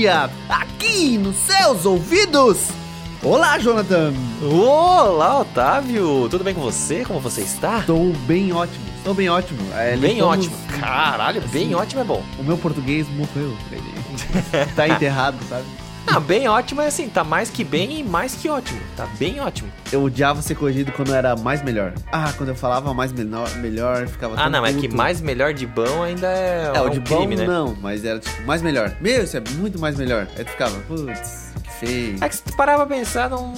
dia, aqui nos seus ouvidos. Olá, Jonathan. Olá, Otávio. Tudo bem com você? Como você está? Estou bem ótimo. Estou bem ótimo. É, bem limpamos... ótimo. Caralho, bem assim, ótimo é bom. O meu português morreu. tá enterrado, sabe? Ah, bem ótimo é assim, tá mais que bem e mais que ótimo. Tá bem ótimo. Eu odiava ser corrigido quando era mais melhor. Ah, quando eu falava mais menor, melhor, ficava Ah, não, puto. é que mais melhor de bom ainda é, é um o de crime, bom né? não, mas era tipo, mais melhor. Meu, isso é muito mais melhor. Aí tu ficava, putz, que feio. É que se tu parar pra pensar, não...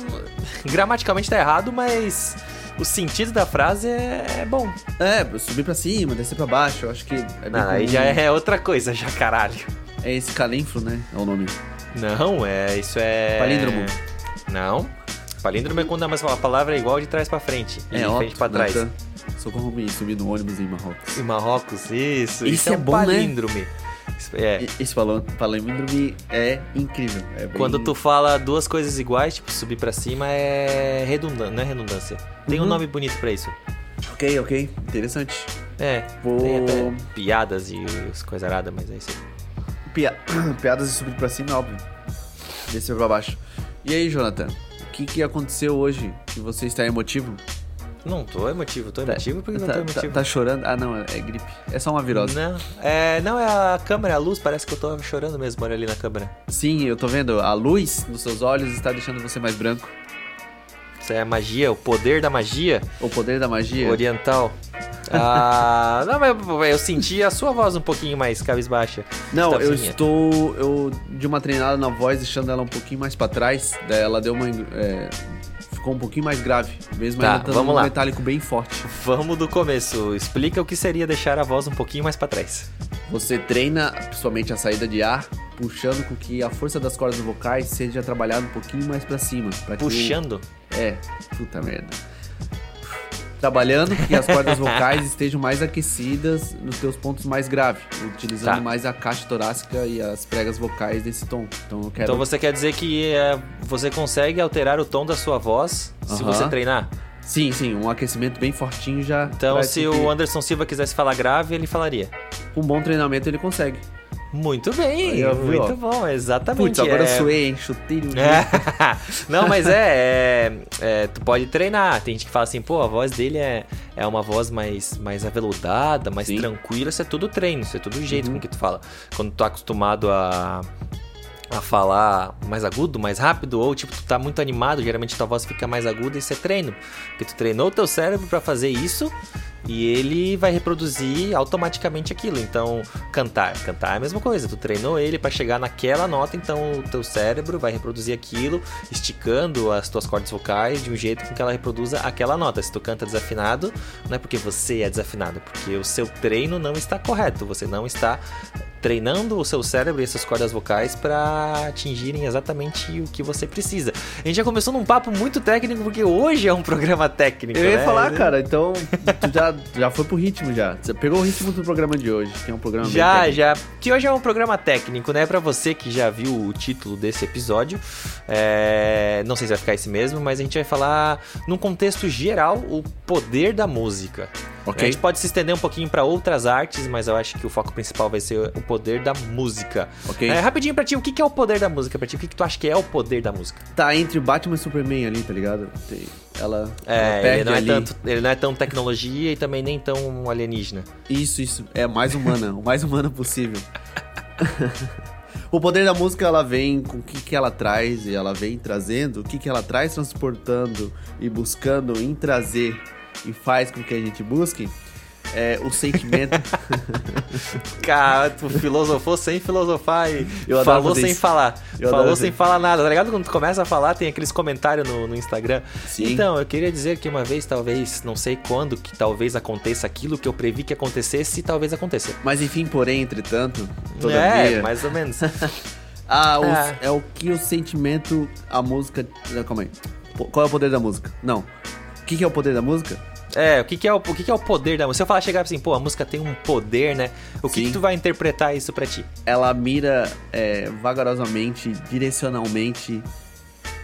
gramaticalmente tá errado, mas o sentido da frase é, é bom. É, subir pra cima, descer pra baixo, eu acho que é bem Não, aí já é outra coisa, já caralho. É esse calinfro, né? É o nome. Não, é. Isso é. Palíndromo. Não. Palíndromo é quando a palavra é igual de trás pra frente. E é, de frente pra trás. Natan. Socorro me subir no ônibus em Marrocos. Em Marrocos, isso. Isso, isso é, é bom, palíndrome. Né? É. Esse palíndrome é incrível. É bem... Quando tu fala duas coisas iguais, tipo subir pra cima, é redundância, não é redundância. Tem Uhum. um nome bonito pra isso. Ok, ok. Interessante. É, Vou- tem até piadas e as coisas aradas, mas é isso aí. Pia... Piadas de subir pra cima, óbvio. Descer pra baixo. E aí, Jonathan? O que, que aconteceu hoje que você está emotivo? Não tô emotivo, tô emotivo porque não tá, tô tá- emotivo. tá chorando? Ah, não, é gripe. É só uma virose. Não, é, não, é a câmera, a luz, parece que eu tô chorando mesmo, olha ali na câmera. Sim, eu tô vendo. A luz nos seus olhos está deixando você mais branco. Isso é a magia, o poder da magia O poder da magia. oriental. Ah, não, mas eu senti a sua voz um pouquinho mais cabisbaixa. Não, eu Estãozinha. estou. Eu de uma treinada na voz, deixando ela um pouquinho mais pra trás. Daí ela deu uma. é, ficou um pouquinho mais grave. Mesmo Tá, ainda vamos um lá. metálico bem forte. Vamos do começo. Explica o que seria deixar a voz um pouquinho mais pra trás. Você treina principalmente a saída de ar, puxando com que a força das cordas vocais seja trabalhada um pouquinho mais pra cima. pra que Puxando. É, puta merda. Trabalhando que as cordas vocais estejam mais aquecidas nos teus pontos mais graves, utilizando Tá. mais a caixa torácica e as pregas vocais desse tom. Então eu quero Então você quer dizer que é, você consegue alterar o tom da sua voz se Aham. você treinar? Sim, sim, um aquecimento bem fortinho já. Então, se o Anderson Silva quisesse falar grave, ele falaria. Com um bom treinamento ele consegue. Muito bem, viu, muito ó. bom, exatamente. Putz, agora é... eu suei, hein? Chutei É. Não, mas é, é- é, Tu pode treinar. Tem gente que fala assim, pô, a voz dele é, é uma voz mais, mais aveludada, mais Sim. tranquila. Isso é tudo treino, isso é tudo jeito Uhum. com que tu fala. Quando tu tá acostumado a. A falar mais agudo, mais rápido, ou tipo, tu tá muito animado, geralmente tua voz fica mais aguda, isso é treino. Porque tu treinou o teu cérebro pra fazer isso e ele vai reproduzir automaticamente aquilo. Então, cantar, cantar é a mesma coisa. Tu treinou ele pra chegar naquela nota, então o teu cérebro vai reproduzir aquilo, esticando as tuas cordas vocais de um jeito com que ela reproduza aquela nota. Se tu canta desafinado, não é porque você é desafinado, é porque o seu treino não está correto. Você não está treinando o seu cérebro e essas cordas vocais para atingirem exatamente o que você precisa. A gente já começou num papo muito técnico porque hoje é um programa técnico. Eu ia né? falar, cara, então tu já, já foi pro ritmo já. Você pegou o ritmo do programa de hoje, que é um programa Já, já. Que hoje é um programa técnico, né? Pra você que já viu o título desse episódio. é, Não sei se vai ficar esse mesmo, mas a gente vai falar, num contexto geral, o poder da música. Ok. A gente pode se estender um pouquinho pra outras artes, mas eu acho que o foco principal vai ser o poder da música. Ok. É, rapidinho pra ti, o que é o poder da música pra ti? O que, que tu acha que é o poder da música? Tá entre o Batman e o Superman ali, tá ligado? Tem- Ela, ela É, perde ele não é, ali. tanto, ele não é tão tecnologia e também nem tão alienígena. Isso, isso. É mais humana, o mais humana possível. o poder da música, ela vem com o que, que ela traz e ela vem trazendo, o que, que ela traz transportando e buscando em trazer e faz com que a gente busque é o sentimento. Cara, tu filosofou sem filosofar e Eu falou sem falar. Eu falou sem falar nada, tá ligado? Quando tu começa a falar, tem aqueles comentários no, no Instagram. Sim. Então, eu queria dizer que uma vez, talvez, não sei quando, que talvez aconteça aquilo que eu previ que acontecesse talvez aconteça. Mas enfim, porém, entretanto, todavia... É, mais ou menos. Ah, o- Ah. é o que o sentimento, a música... Calma aí. Qual é o poder da música? Não. O que, que é o poder da música? É, o que, que é o, o que, que é o poder da música? Se eu falar chegar assim, pô, a música tem um poder, né? O que, que tu vai interpretar isso pra ti? ela mira é, vagarosamente, direcionalmente,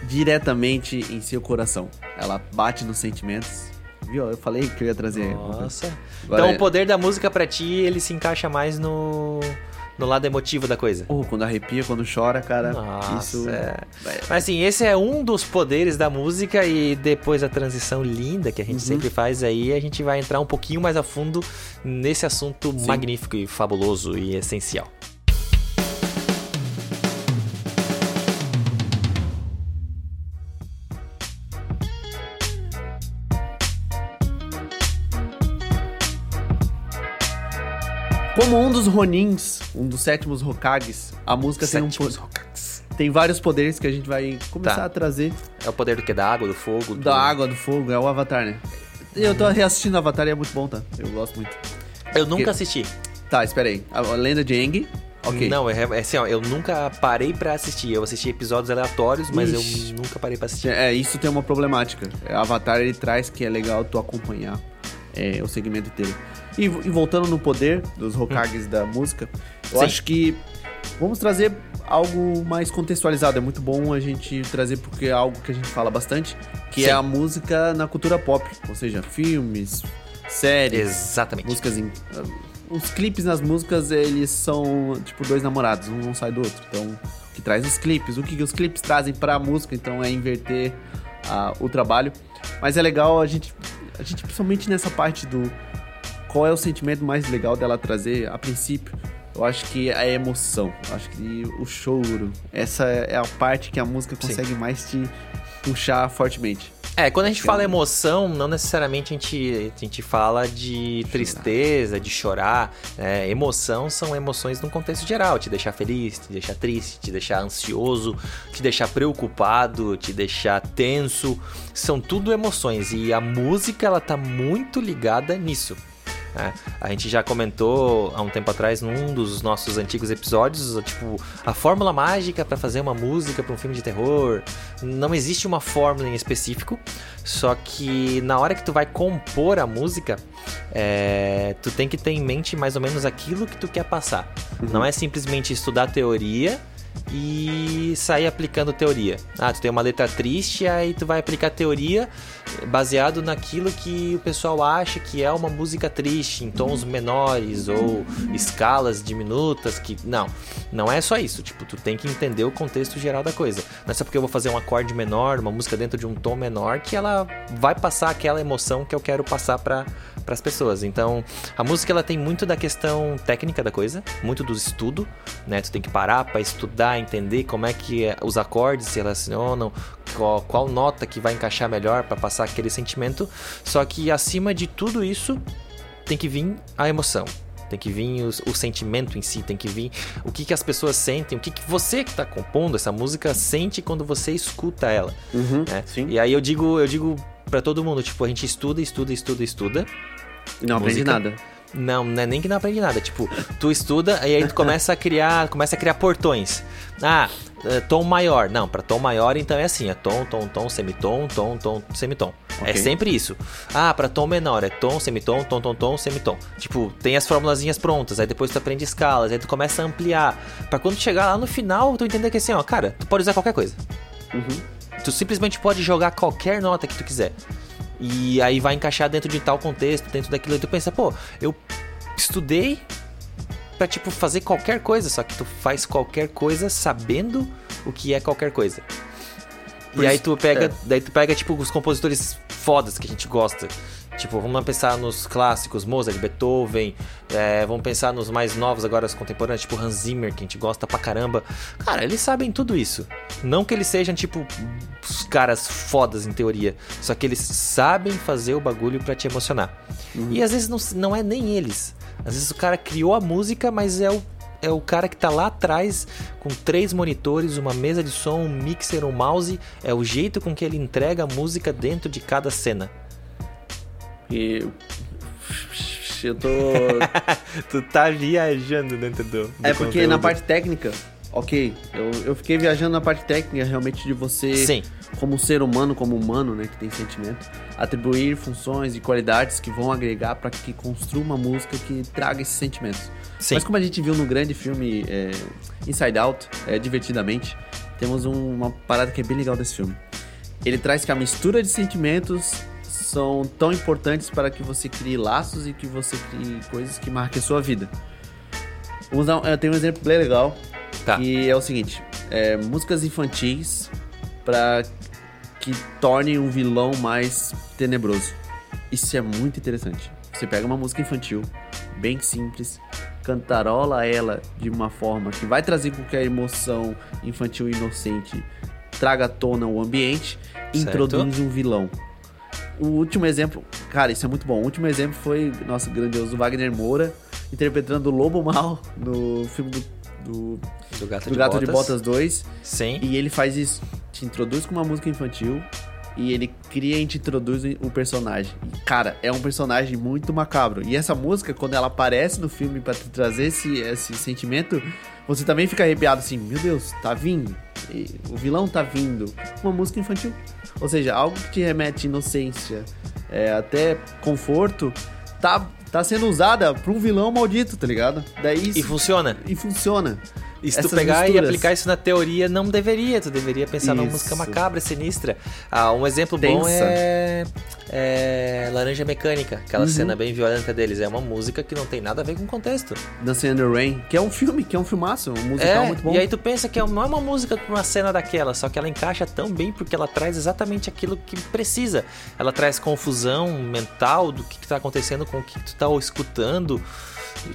diretamente em seu coração. Ela bate nos sentimentos. Viu? Eu falei que eu ia trazer. Nossa. Agora então é- o poder da música pra ti, ele se encaixa mais no no lado emotivo da coisa. Oh, quando arrepia, quando chora, cara. Nossa, isso. é. Mas assim, esse é um dos poderes da música e depois a transição linda que a gente Uhum. sempre faz aí, a gente vai entrar um pouquinho mais a fundo nesse assunto Sim. magnífico e fabuloso e essencial. Como um dos Ronins, um dos sétimos Hokages, a música tem, um, Sétimos po- Hokages. tem vários poderes que a gente vai começar Tá. a trazer. É o poder do que? Da água, do fogo? do- Da água, do fogo, é o Avatar, né? Eu tô reassistindo Avatar e é muito bom, tá? Eu gosto muito. Eu nunca Que- assisti. Tá, espera aí. A lenda de Aang, ok. Não, é, é assim, ó, eu nunca parei pra assistir. Eu assisti episódios aleatórios, mas Ixi. eu nunca parei pra assistir. É, isso tem uma problemática. Avatar, ele traz que é legal tu acompanhar é, o segmento inteiro. E, e voltando no poder dos Hokages da música, eu Sim. acho que vamos trazer algo mais contextualizado. É muito bom a gente trazer porque é algo que a gente fala bastante, que Sim. é a música na cultura pop. Ou seja, filmes, séries, Exatamente. músicas em... Os clipes nas músicas, eles são tipo dois namorados, um não sai do outro. Então, o que traz os clipes, o que os clipes trazem pra música, então é inverter ah, o trabalho. Mas é legal a gente, a gente, principalmente nessa parte do qual é o sentimento mais legal dela trazer a princípio. Eu acho que é a emoção, acho que o choro, essa é a parte que a música Sim. consegue mais te puxar fortemente. É, quando a gente fala é emoção, não necessariamente a gente, a gente fala de tristeza, de chorar. né? Emoção são emoções num contexto geral. Te deixar feliz, te deixar triste, te deixar ansioso, te deixar preocupado, te deixar tenso. São tudo emoções. E a música, ela tá muito ligada nisso. Né? A gente já comentou há um tempo atrás num dos nossos antigos episódios, tipo, a fórmula mágica para fazer uma música para um filme de terror. Não existe uma fórmula em específico, só que na hora que tu vai compor a música, é, tu tem que ter em mente mais ou menos aquilo que tu quer passar. Não é simplesmente estudar teoria e sair aplicando teoria. Ah, tu tem uma letra triste, aí tu vai aplicar teoria baseado naquilo que o pessoal acha que é uma música triste, em tons menores ou escalas diminutas, que não, não é só isso. Tipo, tu tem que entender o contexto geral da coisa. Não é só porque eu vou fazer um acorde menor, uma música dentro de um tom menor que ela vai passar aquela emoção que eu quero passar para as pessoas. Então, a música ela tem muito da questão técnica da coisa, muito do estudo, né? Tu tem que parar para estudar, entender como é que os acordes se relacionam, qual, qual nota que vai encaixar melhor para passar aquele sentimento. Só que acima de tudo isso, tem que vir a emoção. Tem que vir os- o, sentimento em si, tem que vir o que, que as pessoas sentem, o que, que você que está compondo essa música sente quando você escuta ela. Uhum, né? E aí eu digo, eu digo para todo mundo, tipo, a gente estuda, estuda, estuda, estuda. E não aprende música- nada. Não, não é nem que não aprende nada. Tipo, tu estuda e aí tu começa a criar, começa a criar portões. Ah, é, tom maior. Não, para tom maior então é assim, é tom, tom, tom, semitom, tom, tom, semitom. É Ok. sempre isso. Ah, para tom menor é tom, semitom, tom, tom, tom, semitom. Tipo, tem as formulazinhas prontas, aí depois tu aprende escalas, aí tu começa a ampliar. Pra quando chegar lá no final, tu entender que assim, ó, cara, tu pode usar qualquer coisa. Uhum. Tu simplesmente pode jogar qualquer nota que tu quiser. E aí vai encaixar dentro de tal contexto, dentro daquilo. E tu pensa, pô, eu estudei pra, tipo, fazer qualquer coisa. Só que tu faz qualquer coisa sabendo o que é qualquer coisa. Por e aí tu pega, é. daí tu pega, tipo, os compositores fodas que a gente gosta. Tipo, vamos pensar nos clássicos, Mozart, Beethoven, é, vamos pensar nos mais novos agora, os contemporâneos, tipo Hans Zimmer, que a gente gosta pra caramba. Cara, eles sabem tudo isso. Não que eles sejam, tipo, os caras fodas em teoria, só que eles sabem fazer o bagulho pra te emocionar. E às vezes não, não é nem eles. Às vezes o cara criou a música, mas é o, é o cara que tá lá atrás com três monitores, uma mesa de som, um mixer, um mouse. É o jeito com que ele entrega a música dentro de cada cena. E eu tô tu tá viajando dentro do. do É porque na conteúdo. parte técnica, ok, eu, eu fiquei viajando na parte técnica realmente de você, Sim, como ser humano, como humano, né, que tem sentimento, atribuir funções e qualidades que vão agregar para que construa uma música que traga esses sentimentos. sim. Mas como a gente viu no grande filme é, Inside Out, é, divertidamente, temos um- uma parada que é bem legal desse filme. Ele traz que a mistura de sentimentos são tão importantes para que você crie laços e que você crie coisas que marquem a sua vida. Vamos dar eu tenho um exemplo bem legal. Tá. Que é o seguinte: é, músicas infantis pra que tornem um vilão mais tenebroso. Isso é muito interessante. Você pega uma música infantil, bem simples, cantarola ela de uma forma que vai trazer qualquer emoção infantil inocente, traga à tona o ambiente, Certo. introduz um vilão. O último exemplo, cara, isso é muito bom. O último exemplo foi nosso grandioso Wagner Moura interpretando o Lobo Mal no filme do, do, Do Gato, do de, Gato Botas. de Botas 2. Sim. E ele faz isso. Te introduz com uma música infantil e ele cria e te introduz o personagem. E, cara, é um personagem muito macabro. E essa música, quando ela aparece no filme pra te trazer esse, esse sentimento, você também fica arrepiado assim: meu Deus, tá vindo. E o vilão tá vindo. Uma música infantil. Ou seja, algo que te remete inocência, é, até conforto, tá, tá sendo usada pra um vilão maldito, tá ligado? Daí E funciona. e funciona. E se tu pegar e misturas. aplicar isso na teoria, não deveria. Tu deveria pensar numa Isso. música macabra, sinistra. Ah, um exemplo bom é, é Laranja Mecânica, aquela Uhum. cena bem violenta deles. É uma música que não tem nada a ver com o contexto. Dancing in the Rain, que é um filme, que é um filmaço, um musical é, muito bom. e aí tu pensa que é- não é uma música com uma cena daquela, só que ela encaixa tão bem porque ela traz exatamente aquilo que precisa. Ela traz confusão mental do que, que tá acontecendo com o que tu tá escutando.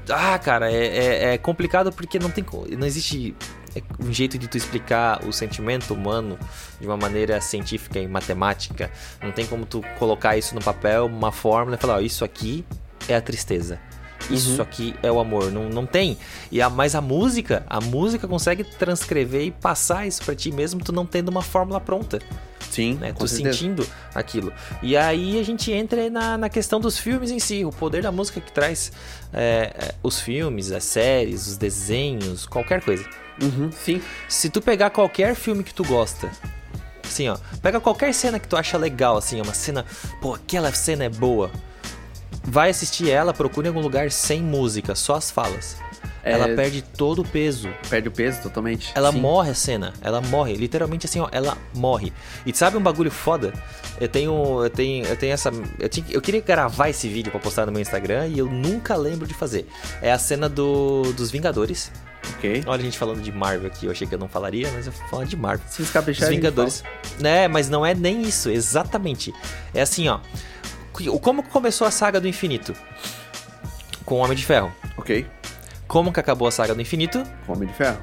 Ah, cara, é, é- é complicado porque não tem não existe é, um jeito de tu explicar o sentimento humano de uma maneira científica e matemática. Não tem como tu colocar isso no papel, uma fórmula e falar, ó, isso aqui é a tristeza. Isso Uhum. aqui é o amor, não, não tem. E a, mas a música, a música consegue transcrever e passar isso pra ti mesmo tu não tendo uma fórmula pronta, Sim, né? Tu certeza. sentindo aquilo. E aí a gente entra na, na questão dos filmes em si, o poder da música que traz é, é, os filmes, as séries, os desenhos, qualquer coisa. Uhum, sim. Se tu pegar qualquer filme que tu gosta, assim, ó, pega qualquer cena que tu acha legal, assim, uma cena, pô, aquela cena é boa. Vai assistir ela, procure em algum lugar sem música, só as falas. É- Ela perde todo o peso. Perde o peso totalmente. Ela Sim. morre a cena, ela morre, literalmente assim, ó, ela morre. E sabe um bagulho foda? Eu tenho, eu tenho, eu tenho essa, eu, tinha, eu queria gravar esse vídeo pra postar no meu Instagram e eu nunca lembro de fazer. É a cena do, dos Vingadores. Ok. Olha a gente falando de Marvel aqui, eu achei que eu não falaria, mas eu vou falar de Marvel. Se Os escaprichar, Vingadores. Né, mas não é nem isso, exatamente. É assim, ó. Como começou a saga do infinito? Com o Homem de Ferro. Ok. Como que acabou a saga do infinito? Com Homem de Ferro.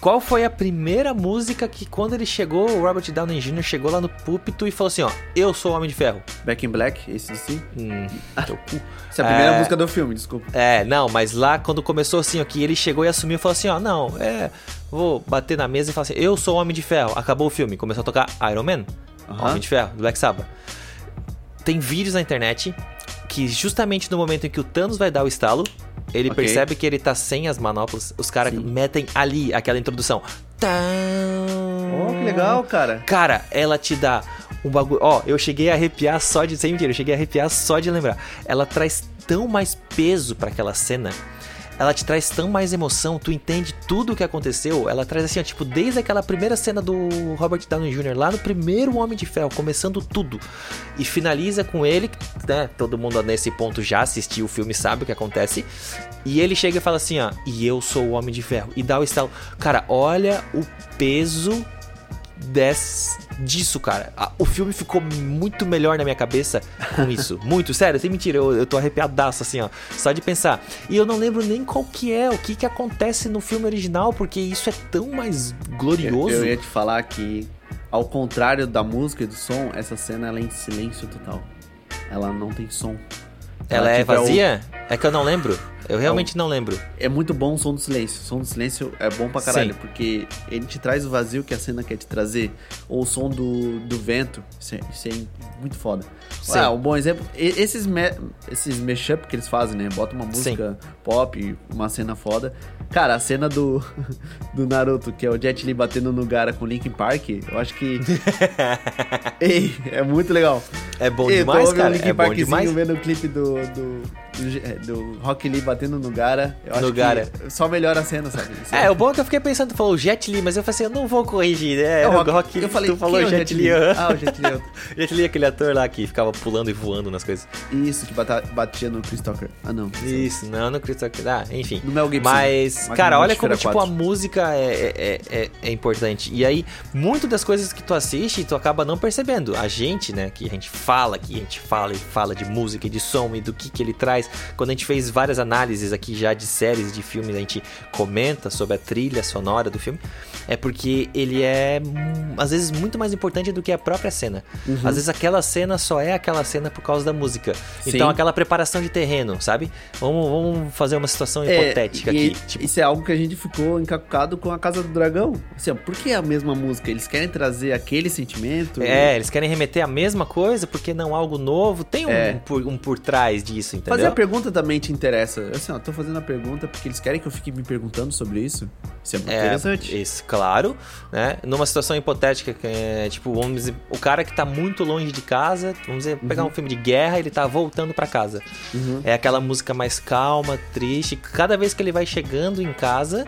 Qual foi a primeira música que quando ele chegou, o Robert Downey Jr. chegou lá no púlpito e falou assim, ó, eu sou o Homem de Ferro. Back in Black, esse sim. Hum, teu cu. Essa é a primeira É. música do filme, desculpa. É, não, mas lá quando começou assim, ó, que ele chegou e assumiu, falou assim, ó, não, é, vou bater na mesa e falar assim, eu sou o Homem de Ferro. Acabou o filme, começou a tocar Iron Man. Homem de Ferro, do Black Sabbath. Tem vídeos na internet que justamente no momento em que o Thanos vai dar o estalo, ele Ok. percebe que ele tá sem as manoplas, os caras metem ali aquela introdução. Oh, que legal, cara. Cara, ela te dá um bagulho. Ó, eu cheguei a arrepiar só de. Sem mentira, eu cheguei a arrepiar só de lembrar. Ela traz tão mais peso pra aquela cena. Ela te traz tão mais emoção, tu entende tudo o que aconteceu. Ela traz assim, ó, tipo, desde aquela primeira cena do Robert Downey Jr., lá no primeiro Homem de Ferro, começando tudo. E finaliza com ele, né? Todo mundo nesse ponto já assistiu o filme, sabe o que acontece. E ele chega e fala assim, ó, e eu sou o Homem de Ferro. E dá o estalo. Cara, olha o peso des, disso, cara. O filme ficou muito melhor na minha cabeça com isso. muito, sério, sem mentira, eu, eu tô arrepiadaço, assim, ó. Só de pensar. E eu não lembro nem qual que é, o que que acontece no filme original, porque isso é tão mais Eu, glorioso. eu ia te falar que, ao contrário da música e do som, essa cena ela é em silêncio total. Ela não tem som. Ela é tipo, o- vazia? É que eu não lembro. Eu realmente não lembro. É muito bom o som do silêncio. O som do silêncio é bom pra caralho, Sim. porque ele te traz o vazio que a cena quer te trazer. Ou o som do, do vento. Isso é, isso é muito foda. Sim. Ah, um bom exemplo. Esses, me, esses mashup que eles fazem, né? Bota uma música pop, uma cena foda. Cara, a cena do, do Naruto, que é o Jet Li batendo no Gara com Linkin Park, eu acho que. Ei, é muito legal. É bom Ei, demais, cara. o Linkin É bom Parkzinho demais. vendo o clipe do, do, do, é, do Rock Lee batendo no Gara, eu No acho Gara. que só melhora a cena, sabe? É, o bom é que eu fiquei pensando, tu falou Jet Li, mas eu falei assim, eu não vou corrigir, né? É o Rock- Rock, eu falei, tu falou é o Jet Li. aham. Ah, o Jet Li. Jet Li é aquele ator lá que ficava pulando e voando nas coisas. Isso, que bata- batia no Chris Tucker. Ah, não. Isso, não, não acredito que Ah, enfim. No Mel Gibson. Mas, cara, olha como, tipo, a 4. música é, é, é, é importante. E aí, muito das coisas que tu assiste, tu acaba não percebendo. A gente, né, que a gente fala, que a gente fala e fala de música e de som e do que que ele traz. Quando a gente fez várias análises aqui já de séries, de filmes, a gente comenta sobre a trilha sonora do filme. É porque ele é, às vezes, muito mais importante do que a própria cena. Uhum. Às vezes aquela cena só é aquela cena por causa da música. Sim. Então, aquela preparação de terreno, sabe? Vamos, vamos fazer uma situação É, hipotética e aqui. Tipo, Isso é algo que a gente ficou encacucado com a Casa do Dragão. Assim, ó, por que a mesma música? Eles querem trazer aquele sentimento? É, eles querem remeter a mesma coisa porque não algo novo. Tem um, É. por, um por trás disso, entendeu? Fazer a pergunta também te interessa. Assim, ó, tô fazendo a pergunta porque eles querem que eu fique me perguntando sobre isso. Isso é muito É, interessante. isso, claro, né? Numa situação hipotética, que é, tipo, vamos dizer, o cara que tá muito longe de casa, vamos dizer, pegar um filme de guerra, ele tá voltando pra casa. Uhum. É aquela música mais calma, triste. Cada vez que ele vai chegando em casa,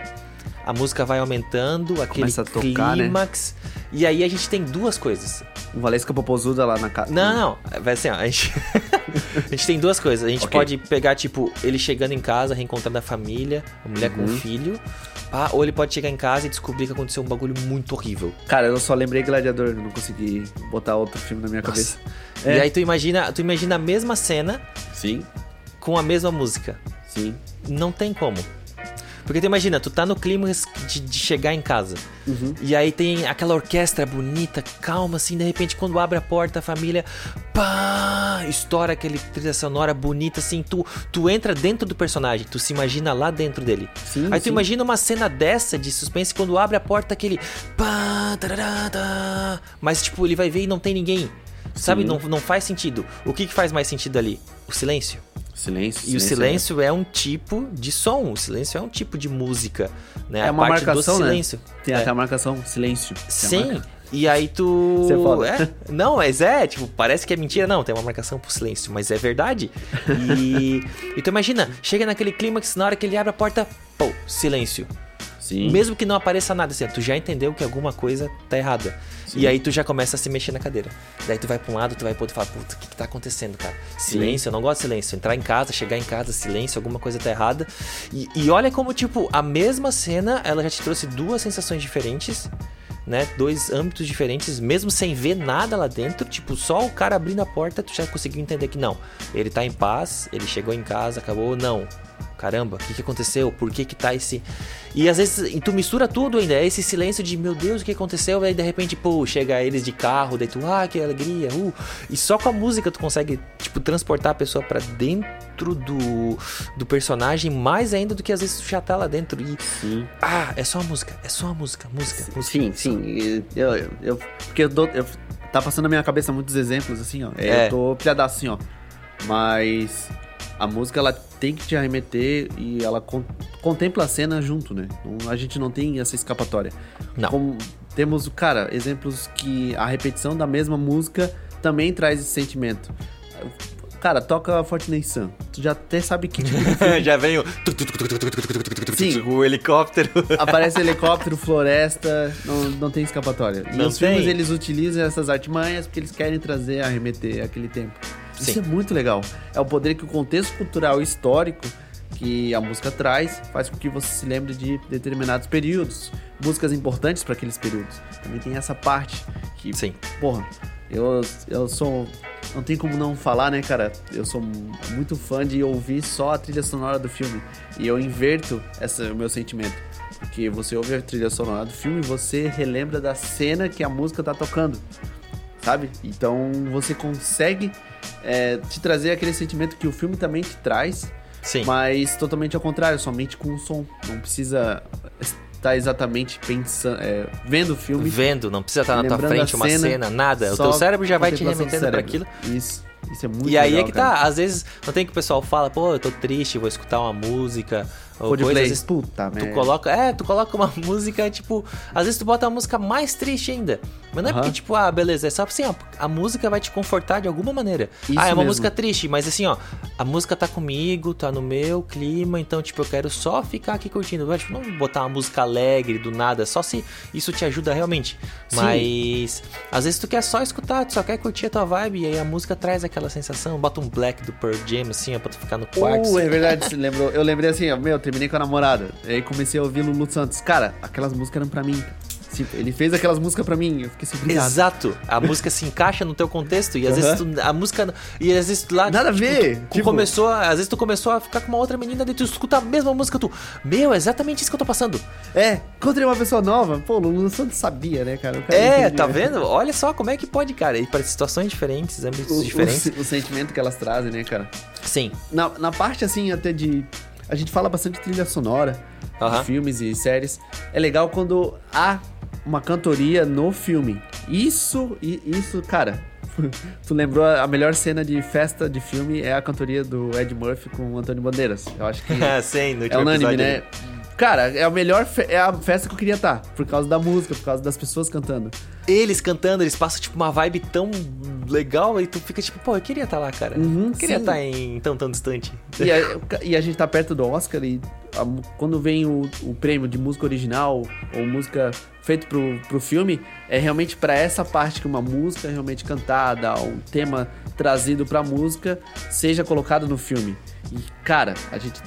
a música vai aumentando, aquele Começa a tocar, né? clímax. E aí a gente tem duas coisas. Um Valesca Popozuda lá na casa. Não, não, vai assim, ó, a gente, a gente tem duas coisas. A gente Ok. pode pegar, tipo, ele chegando em casa, reencontrando a família, a mulher com Uhum. o filho, pá, ou ele pode chegar em casa e descobrir que aconteceu um bagulho muito horrível. Cara, eu só lembrei Gladiador, eu não consegui botar outro filme na minha cabeça. É. E aí tu imagina, tu imagina a mesma cena Sim, com a mesma música. sim. Não tem como. Porque tu imagina, tu tá no clima de, de chegar em casa. Uhum. E aí tem aquela orquestra bonita, calma, assim, de repente, quando abre a porta, a família. Pá! Estoura aquele trilha sonora bonita, assim. Tu, tu entra dentro do personagem, tu se imagina lá dentro dele. Sim, aí tu sim. imagina uma cena dessa de suspense quando abre a porta, aquele. Pá! tarará, tá. Mas, tipo, ele vai ver e não tem ninguém. Sabe? Sim. Não, não faz sentido. O que, que faz mais sentido ali? O silêncio. Silêncio. E o silêncio é um tipo de som, o silêncio é um tipo de música, né? É a uma parte marcação, do né? silêncio. Tem É. até a marcação, silêncio. Sim. marca- E aí tu. Isso é foda. É, não, mas é, tipo, parece que é mentira. Não, tem uma marcação pro silêncio, mas é verdade. E. e tu imagina, chega naquele clímax, na hora que ele abre a porta, pô, silêncio. Sim. Mesmo que não apareça nada, assim, tu já entendeu que alguma coisa tá errada. Sim. E aí tu já começa a se mexer na cadeira. Daí tu vai pra um lado, tu vai pro outro e fala, puta, o que, que tá acontecendo, cara? Silêncio, eu não gosto de silêncio. Entrar em casa, chegar em casa, silêncio, alguma coisa tá errada. E, e olha como, tipo, a mesma cena, ela já te trouxe duas sensações diferentes. Né? Dois âmbitos diferentes, mesmo sem ver nada lá dentro, tipo, só o cara abrindo a porta, tu já conseguiu entender que não. Ele tá em paz, ele chegou em casa, acabou, não. Caramba, o que, que aconteceu? Por que que tá esse. E às vezes e tu mistura tudo ainda, é esse silêncio de meu Deus, o que aconteceu? Aí de repente, pô, chega eles de carro, daí tu, ah, que alegria, uh. E só com a música tu consegue, tipo, transportar a pessoa pra dentro do, do personagem, mais ainda do que às vezes tu já tá lá dentro. E, Sim. ah, é só a música, é só a música, música, música. Sim, sim. E Eu, eu, eu- porque eu, dou, eu tá passando na minha cabeça muitos exemplos assim, ó. É. Eu tô pilhadaço assim, ó. Mas a música ela tem que te arremeter e ela con- contempla a cena junto, né? Não- a gente não tem essa escapatória. Não. Como temos, cara, exemplos que a repetição da mesma música também traz esse sentimento. Cara, toca Fortnite Sun. Tu já até sabe que tipo já vem o. Sim. O helicóptero. Aparece helicóptero, floresta, não, não tem escapatória. E Não os tem. filmes, eles utilizam essas artimanhas porque eles querem trazer, arremeter aquele tempo. Isso Sim. é muito legal. É o poder que o contexto cultural e histórico que a música traz faz com que você se lembre de determinados períodos, músicas importantes para aqueles períodos. Também tem essa parte que, Sim. porra, eu, eu sou. Não tem como não falar, né, cara? Eu sou muito fã de ouvir só a trilha sonora do filme. E eu inverto essa, o meu sentimento. Porque você ouve a trilha sonora do filme e você relembra da cena que a música tá tocando. Sabe? Então você consegue é, te trazer aquele sentimento que o filme também te traz, Sim. mas totalmente ao contrário, somente com o som. Não precisa estar exatamente pensando, é, vendo o filme. Vendo, não precisa estar na tua frente a uma cena, cena, nada. O teu cérebro já vai te remetendo cérebro. aquilo. Isso, isso é muito E aí legal, é que cara. tá, às vezes não tem que o pessoal fala, pô, eu tô triste, vou escutar uma música. Ou coisa, Coldplay, às vezes puta tu merda. coloca, é, tu coloca uma música, tipo, às vezes tu bota uma música mais triste ainda. Mas não é porque, tipo, ah, beleza, é só assim, ó, a música vai te confortar de alguma maneira. Isso ah, é uma mesmo. música triste, mas assim, ó, a música tá comigo, tá no meu clima, então, tipo, eu quero só ficar aqui curtindo. Tipo, não vou botar uma música alegre do nada, só se isso te ajuda realmente. Sim. Mas às vezes tu quer só escutar, tu só quer curtir a tua vibe, e aí a música traz aquela sensação, bota um black do Pearl Jam, assim, ó, pra tu ficar no quarto. Uh, é verdade, você lembrou? Eu lembrei assim, ó, meu, terminei com a namorada. E aí comecei a ouvir Lulu Santos. Cara, aquelas músicas eram pra mim. Tipo, ele fez aquelas músicas pra mim. Eu fiquei assim, obrigado. Exato. A música se encaixa no teu contexto e às Aham. vezes tu, a música e às vezes lá Nada a ver. tu Tipo- começou, às vezes tu começou a ficar com uma outra menina e tu escuta a mesma música tu, meu, é exatamente isso que eu tô passando. É, encontrei uma pessoa nova. Pô, o Lulu Santos sabia, né, cara? Cara É, tá vendo? Olha só como é que pode, cara. E para situações diferentes, âmbitos O, diferentes. o, o sentimento que elas trazem, né, cara? Sim. Na, na parte, assim, até de... A gente fala bastante de trilha sonora, Aham. de filmes e séries. É legal quando há uma cantoria no filme. Isso, e isso, cara... Tu lembrou a melhor cena de festa de filme é a cantoria do Ed Murphy com o Antônio Bandeiras. Eu acho que Sim, no é unânime, episódio. né? Cara, é a melhor fe- é a festa que eu queria estar, por causa da música, por causa das pessoas cantando. Eles cantando, eles passam tipo uma vibe tão legal e tu fica tipo, pô, eu queria estar lá, cara. Uhum, eu queria sim. estar em tão tão distante. E a, e a gente tá perto do Oscar e a quando vem o, o prêmio de música original ou música feito pro, pro filme, é realmente pra essa parte que uma música é realmente cantada, um tema trazido pra música, seja colocado no filme. E, cara, a gente.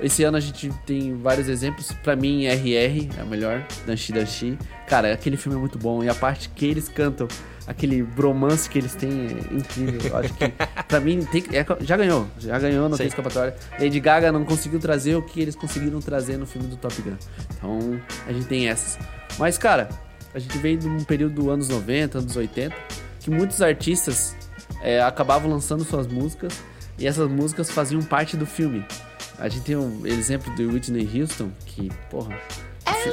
Esse ano a gente tem vários exemplos. Pra mim, RR é o melhor, Danchi Danchi. Cara, aquele filme é muito bom. E a parte que eles cantam, aquele bromance que eles têm é incrível. Eu acho que, pra mim, tem, é- já ganhou. Já ganhou, não Sim. tem escapatória. Lady Gaga não conseguiu trazer o que eles conseguiram trazer no filme do Top Gun. Então, a gente tem essas. Mas, cara, a gente veio de um período dos anos 90, anos 80, que muitos artistas é, acabavam lançando suas músicas e essas músicas faziam parte do filme. A gente tem um exemplo de Whitney Houston, que, porra. fi-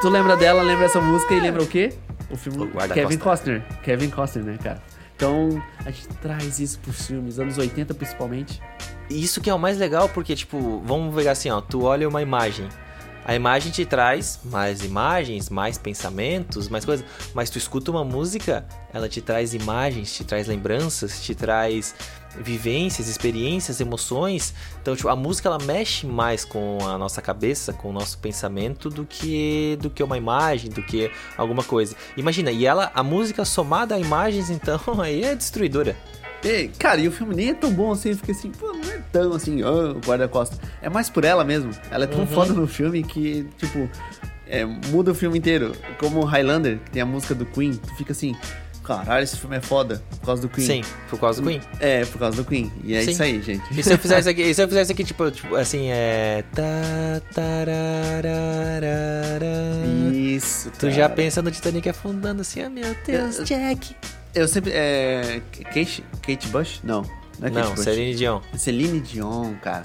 Tu lembra dela, lembra essa música e lembra o quê? O filme O. Kevin Costner. Kevin Costner, né, cara? Então, a gente traz isso pros filmes, anos 80 principalmente. Isso que é o mais legal, porque, tipo, vamos pegar assim, ó, tu olha uma imagem. A imagem te traz mais imagens, mais pensamentos, mais coisas. Mas tu escuta uma música, ela te traz imagens, te traz lembranças, te traz vivências, experiências, emoções. Então, tipo, a música ela mexe mais com a nossa cabeça, com o nosso pensamento do que do que uma imagem, do que alguma coisa. Imagina, e ela, a música somada a imagens, então, aí é destruidora. E, cara, e o filme nem é tão bom assim, fiquei assim, pô, não é tão assim, ah, o guarda-costas. É mais por ela mesmo. Ela é tão Uhum. foda no filme que, tipo, é, muda o filme inteiro. Como o Highlander, que tem a música do Queen, tu fica assim, caralho, esse filme é foda por causa do Queen. Sim, por causa do Queen. É, por causa do Queen. E é Sim. isso aí, gente. E se eu fizesse aqui, e se eu fizesse aqui tipo, tipo, assim, é. Isso, Tu já cara. pensa no Titanic afundando assim, ah meu Deus, Eu- Jack. Eu sempre. É. Kate, Kate Bush? Não. Não é Kate Não, Bush. Celine Dion. Celine Dion, cara.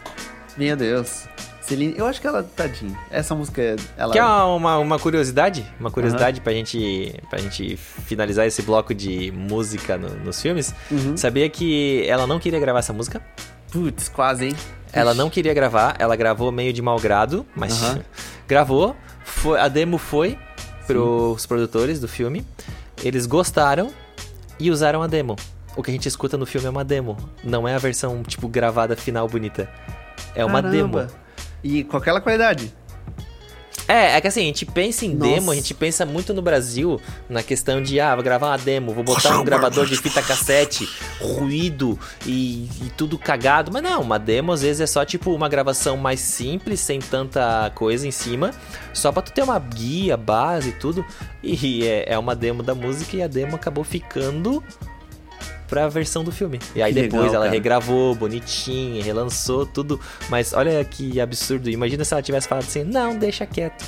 Meu Deus. Celine. Eu acho que ela, tadinha. Essa música, ela. Quer uma, uma curiosidade? Uma curiosidade pra, gente, pra gente finalizar esse bloco de música no- nos filmes. Uhum. Sabia que ela não queria gravar essa música? Putz, quase, hein? Ela não queria gravar, ela gravou meio de mau grado, mas Aham. gravou. Foi, a demo foi pros produtores do filme. Eles gostaram e usaram a demo. O que a gente escuta no filme é uma demo, não é a versão tipo gravada final bonita. É uma Caramba. demo. E com aquela qualidade. É, é que assim, a gente pensa em Nossa. demo, a gente pensa muito no Brasil na questão de, ah, vou gravar uma demo, vou botar um gravador de fita cassete, ruído e, e tudo cagado. Mas não, uma demo às vezes é só tipo uma gravação mais simples, sem tanta coisa em cima, só pra tu ter uma guia, base e tudo. E é, é uma demo da música e a demo acabou ficando pra versão do filme. E aí Que depois legal, ela cara. regravou, bonitinha, relançou tudo. Mas olha que absurdo. Imagina se ela tivesse falado assim, não, deixa quieto.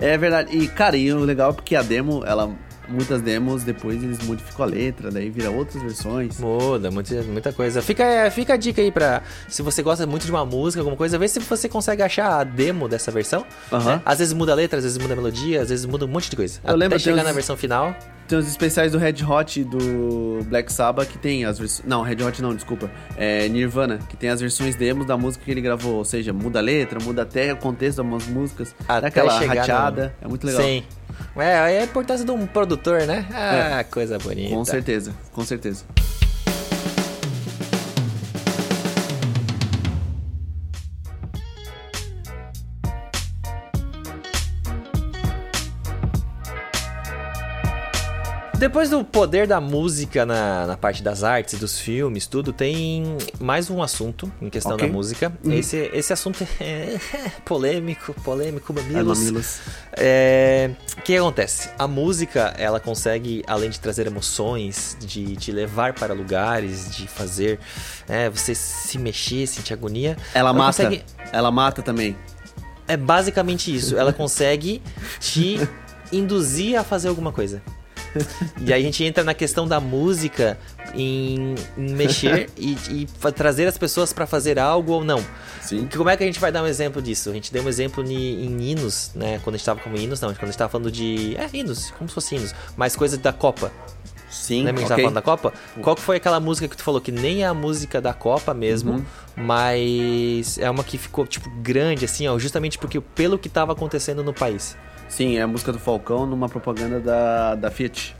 É verdade. E, cara, e o legal é porque a demo, ela. Muitas demos, depois eles modificam a letra, daí vira outras versões. Muda, muita, muita coisa. Fica, é, fica a dica aí pra. Se você gosta muito de uma música, alguma coisa, vê se você consegue achar a demo dessa versão. Aham. né? Às vezes muda a letra, às vezes muda a melodia, às vezes muda um monte de coisa. Eu Até lembro, chegar uns- na versão final. Tem os especiais do Red Hot e do Black Sabbath que tem as versões. Não, Red Hot não, desculpa. É Nirvana, que tem as versões demos da música que ele gravou. Ou seja, muda a letra, muda até o contexto das umas músicas. Até dá aquela rateada. No... É muito legal. Sim. É, é a importância de um produtor, né? Ah, é. coisa bonita. Com certeza, com certeza. Depois do poder da música na, na parte das artes, dos filmes, tudo, tem mais um assunto em questão okay. da música. Uhum. Esse, esse assunto é, polêmico, polêmico, mamilos. É, mamilos. É, o que acontece? A música, ela consegue, além de trazer emoções, de te levar para lugares, de fazer é, você se mexer, sentir agonia. Ela, ela mata. Consegue... Ela mata também. É basicamente isso. Ela consegue te induzir a fazer alguma coisa. e aí a gente entra na questão da música em, em mexer e, e, trazer as pessoas para fazer algo ou não. Sim. Como é que a gente vai dar um exemplo disso? A gente deu um exemplo em, em hinos, né? Quando a gente tava com hinos, não, quando a gente tava falando de. É, hinos, como se fosse hinos, mas coisa da Copa. Sim, Lembra que a gente tava falando da Copa? Qual que foi aquela música que tu falou que nem é a música da Copa mesmo, uhum. mas é uma que ficou, tipo, grande, assim, ó, justamente porque pelo que tava acontecendo no país. Sim, é a música do Falcão numa propaganda da, da Fiat.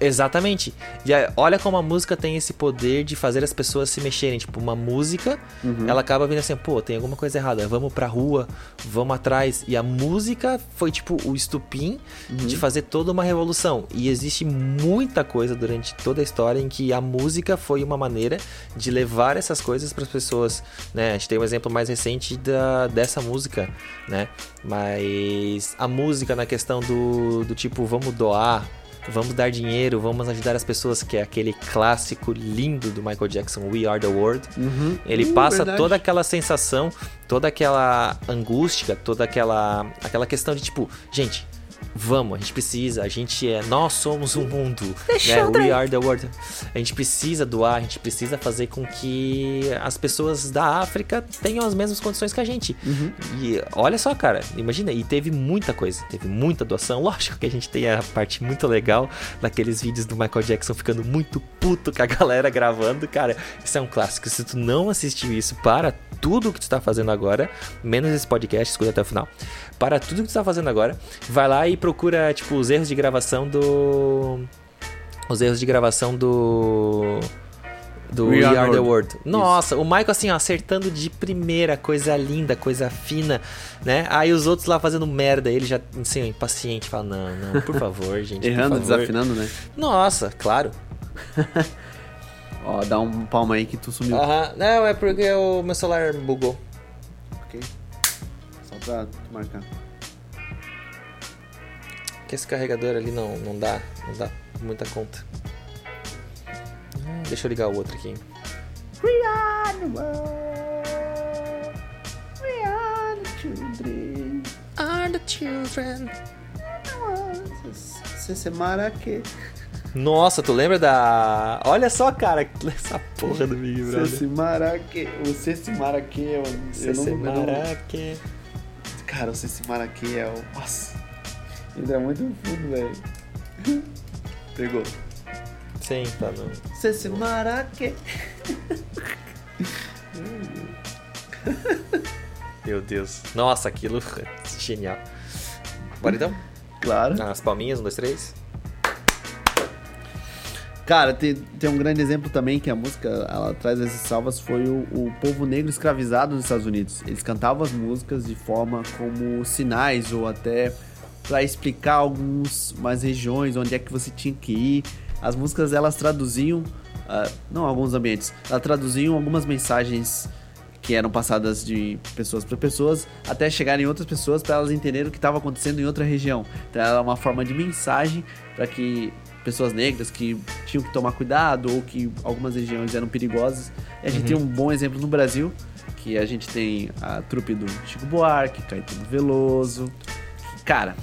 Exatamente. E olha como a música tem esse poder de fazer as pessoas se mexerem. Tipo, uma música, uhum. ela acaba vindo assim, pô, tem alguma coisa errada, vamos pra rua, vamos atrás. E a música foi, tipo, o estupim uhum. de fazer toda uma revolução. E existe muita coisa durante toda a história em que a música foi uma maneira de levar essas coisas para as pessoas, né? A gente tem um exemplo mais recente da, dessa música, né? Mas a música na questão do, do tipo, vamos doar vamos dar dinheiro, vamos ajudar as pessoas, que é aquele clássico lindo do Michael Jackson, We Are the World. Uhum. Ele uh, passa verdade. toda aquela sensação, toda aquela angústia, toda aquela, aquela questão de tipo, gente, vamos, a gente precisa, a gente é, nós somos o mundo, né? We are the world. A gente precisa doar, a gente precisa fazer com que as pessoas da África tenham as mesmas condições que a gente. Uhum. E olha só, cara, imagina, e teve muita coisa, teve muita doação. Lógico que a gente tem a parte muito legal daqueles vídeos do Michael Jackson ficando muito puto com a galera gravando, cara. Isso é um clássico. Se tu não assistiu isso, para tudo que tu está fazendo agora, menos esse podcast, escuta até o final. Para tudo que tu está fazendo agora, vai lá e procura, tipo, os erros de gravação do. Os erros de gravação do. Do We, We Are, Are, the World. Nossa, Isso. o Michael assim, ó, acertando de primeira, coisa linda, coisa fina, né? Aí os outros lá fazendo merda, ele já, assim, impaciente, fala: Não, não, por favor, gente. Errando, favor. desafinando, né? Nossa, claro. ó, dá um palma aí que tu sumiu. Aham, não, é porque o meu celular bugou. Ok. Pra tu marcar que esse carregador ali não, não dá, não dá muita conta. Deixa eu ligar o outro aqui. We are the world. We are the children. Are the children. Maraque. Nossa, tu lembra da. Olha só, cara, essa porra do Big Brother. Cecimaraque. O Cecimaraque é o. Cecimaraque. Cara, o Cecimaraque é o. Nossa. Ainda é muito fundo, velho. Pegou. Sim, tá no. Ceci Maraque. Meu Deus. Nossa, aquilo é genial. Bora então? Claro. As palminhas, um, dois, três. Cara, tem, tem um grande exemplo também que a música ela traz esses salvas foi o, o povo negro escravizado nos Estados Unidos. Eles cantavam as músicas de forma como sinais ou até para explicar algumas regiões, onde é que você tinha que ir. As músicas elas traduziam, uh, não alguns ambientes, elas traduziam algumas mensagens que eram passadas de pessoas para pessoas até chegarem em outras pessoas para elas entenderem o que estava acontecendo em outra região. Então era uma forma de mensagem para que pessoas negras que tinham que tomar cuidado ou que algumas regiões eram perigosas. E a gente uhum. tem um bom exemplo no Brasil, que a gente tem a trupe do Chico Buarque, Caetano Veloso. Cara,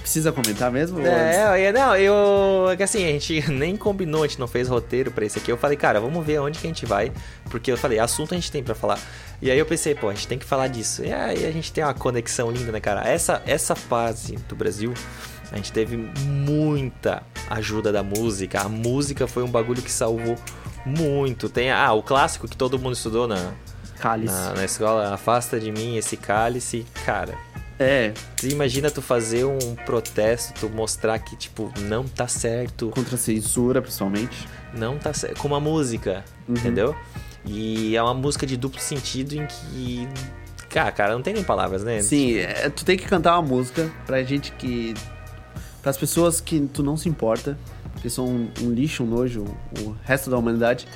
Precisa comentar mesmo? É, não, eu. É que assim, a gente nem combinou, a gente não fez roteiro pra esse aqui. Eu falei, cara, vamos ver onde que a gente vai. Porque eu falei, assunto a gente tem pra falar. E aí eu pensei, pô, a gente tem que falar disso. E aí a gente tem uma conexão linda, né, cara? Essa, essa fase do Brasil A gente teve muita ajuda da música. A música foi um bagulho que salvou muito. Tem ah, o clássico que todo mundo estudou na, Cálice. na, na escola, afasta de mim esse cálice. Cara, É, tu imagina tu fazer um protesto, tu mostrar que, tipo, não tá certo, contra a censura, principalmente. não tá certo. Com uma música, Uhum. entendeu? E é uma música de duplo sentido em que. Cara, cara, não tem nem palavras, né? Sim, é, tu tem que cantar uma música pra gente que. Pras pessoas que tu não se importa, que são um, um lixo, um nojo, o resto da humanidade.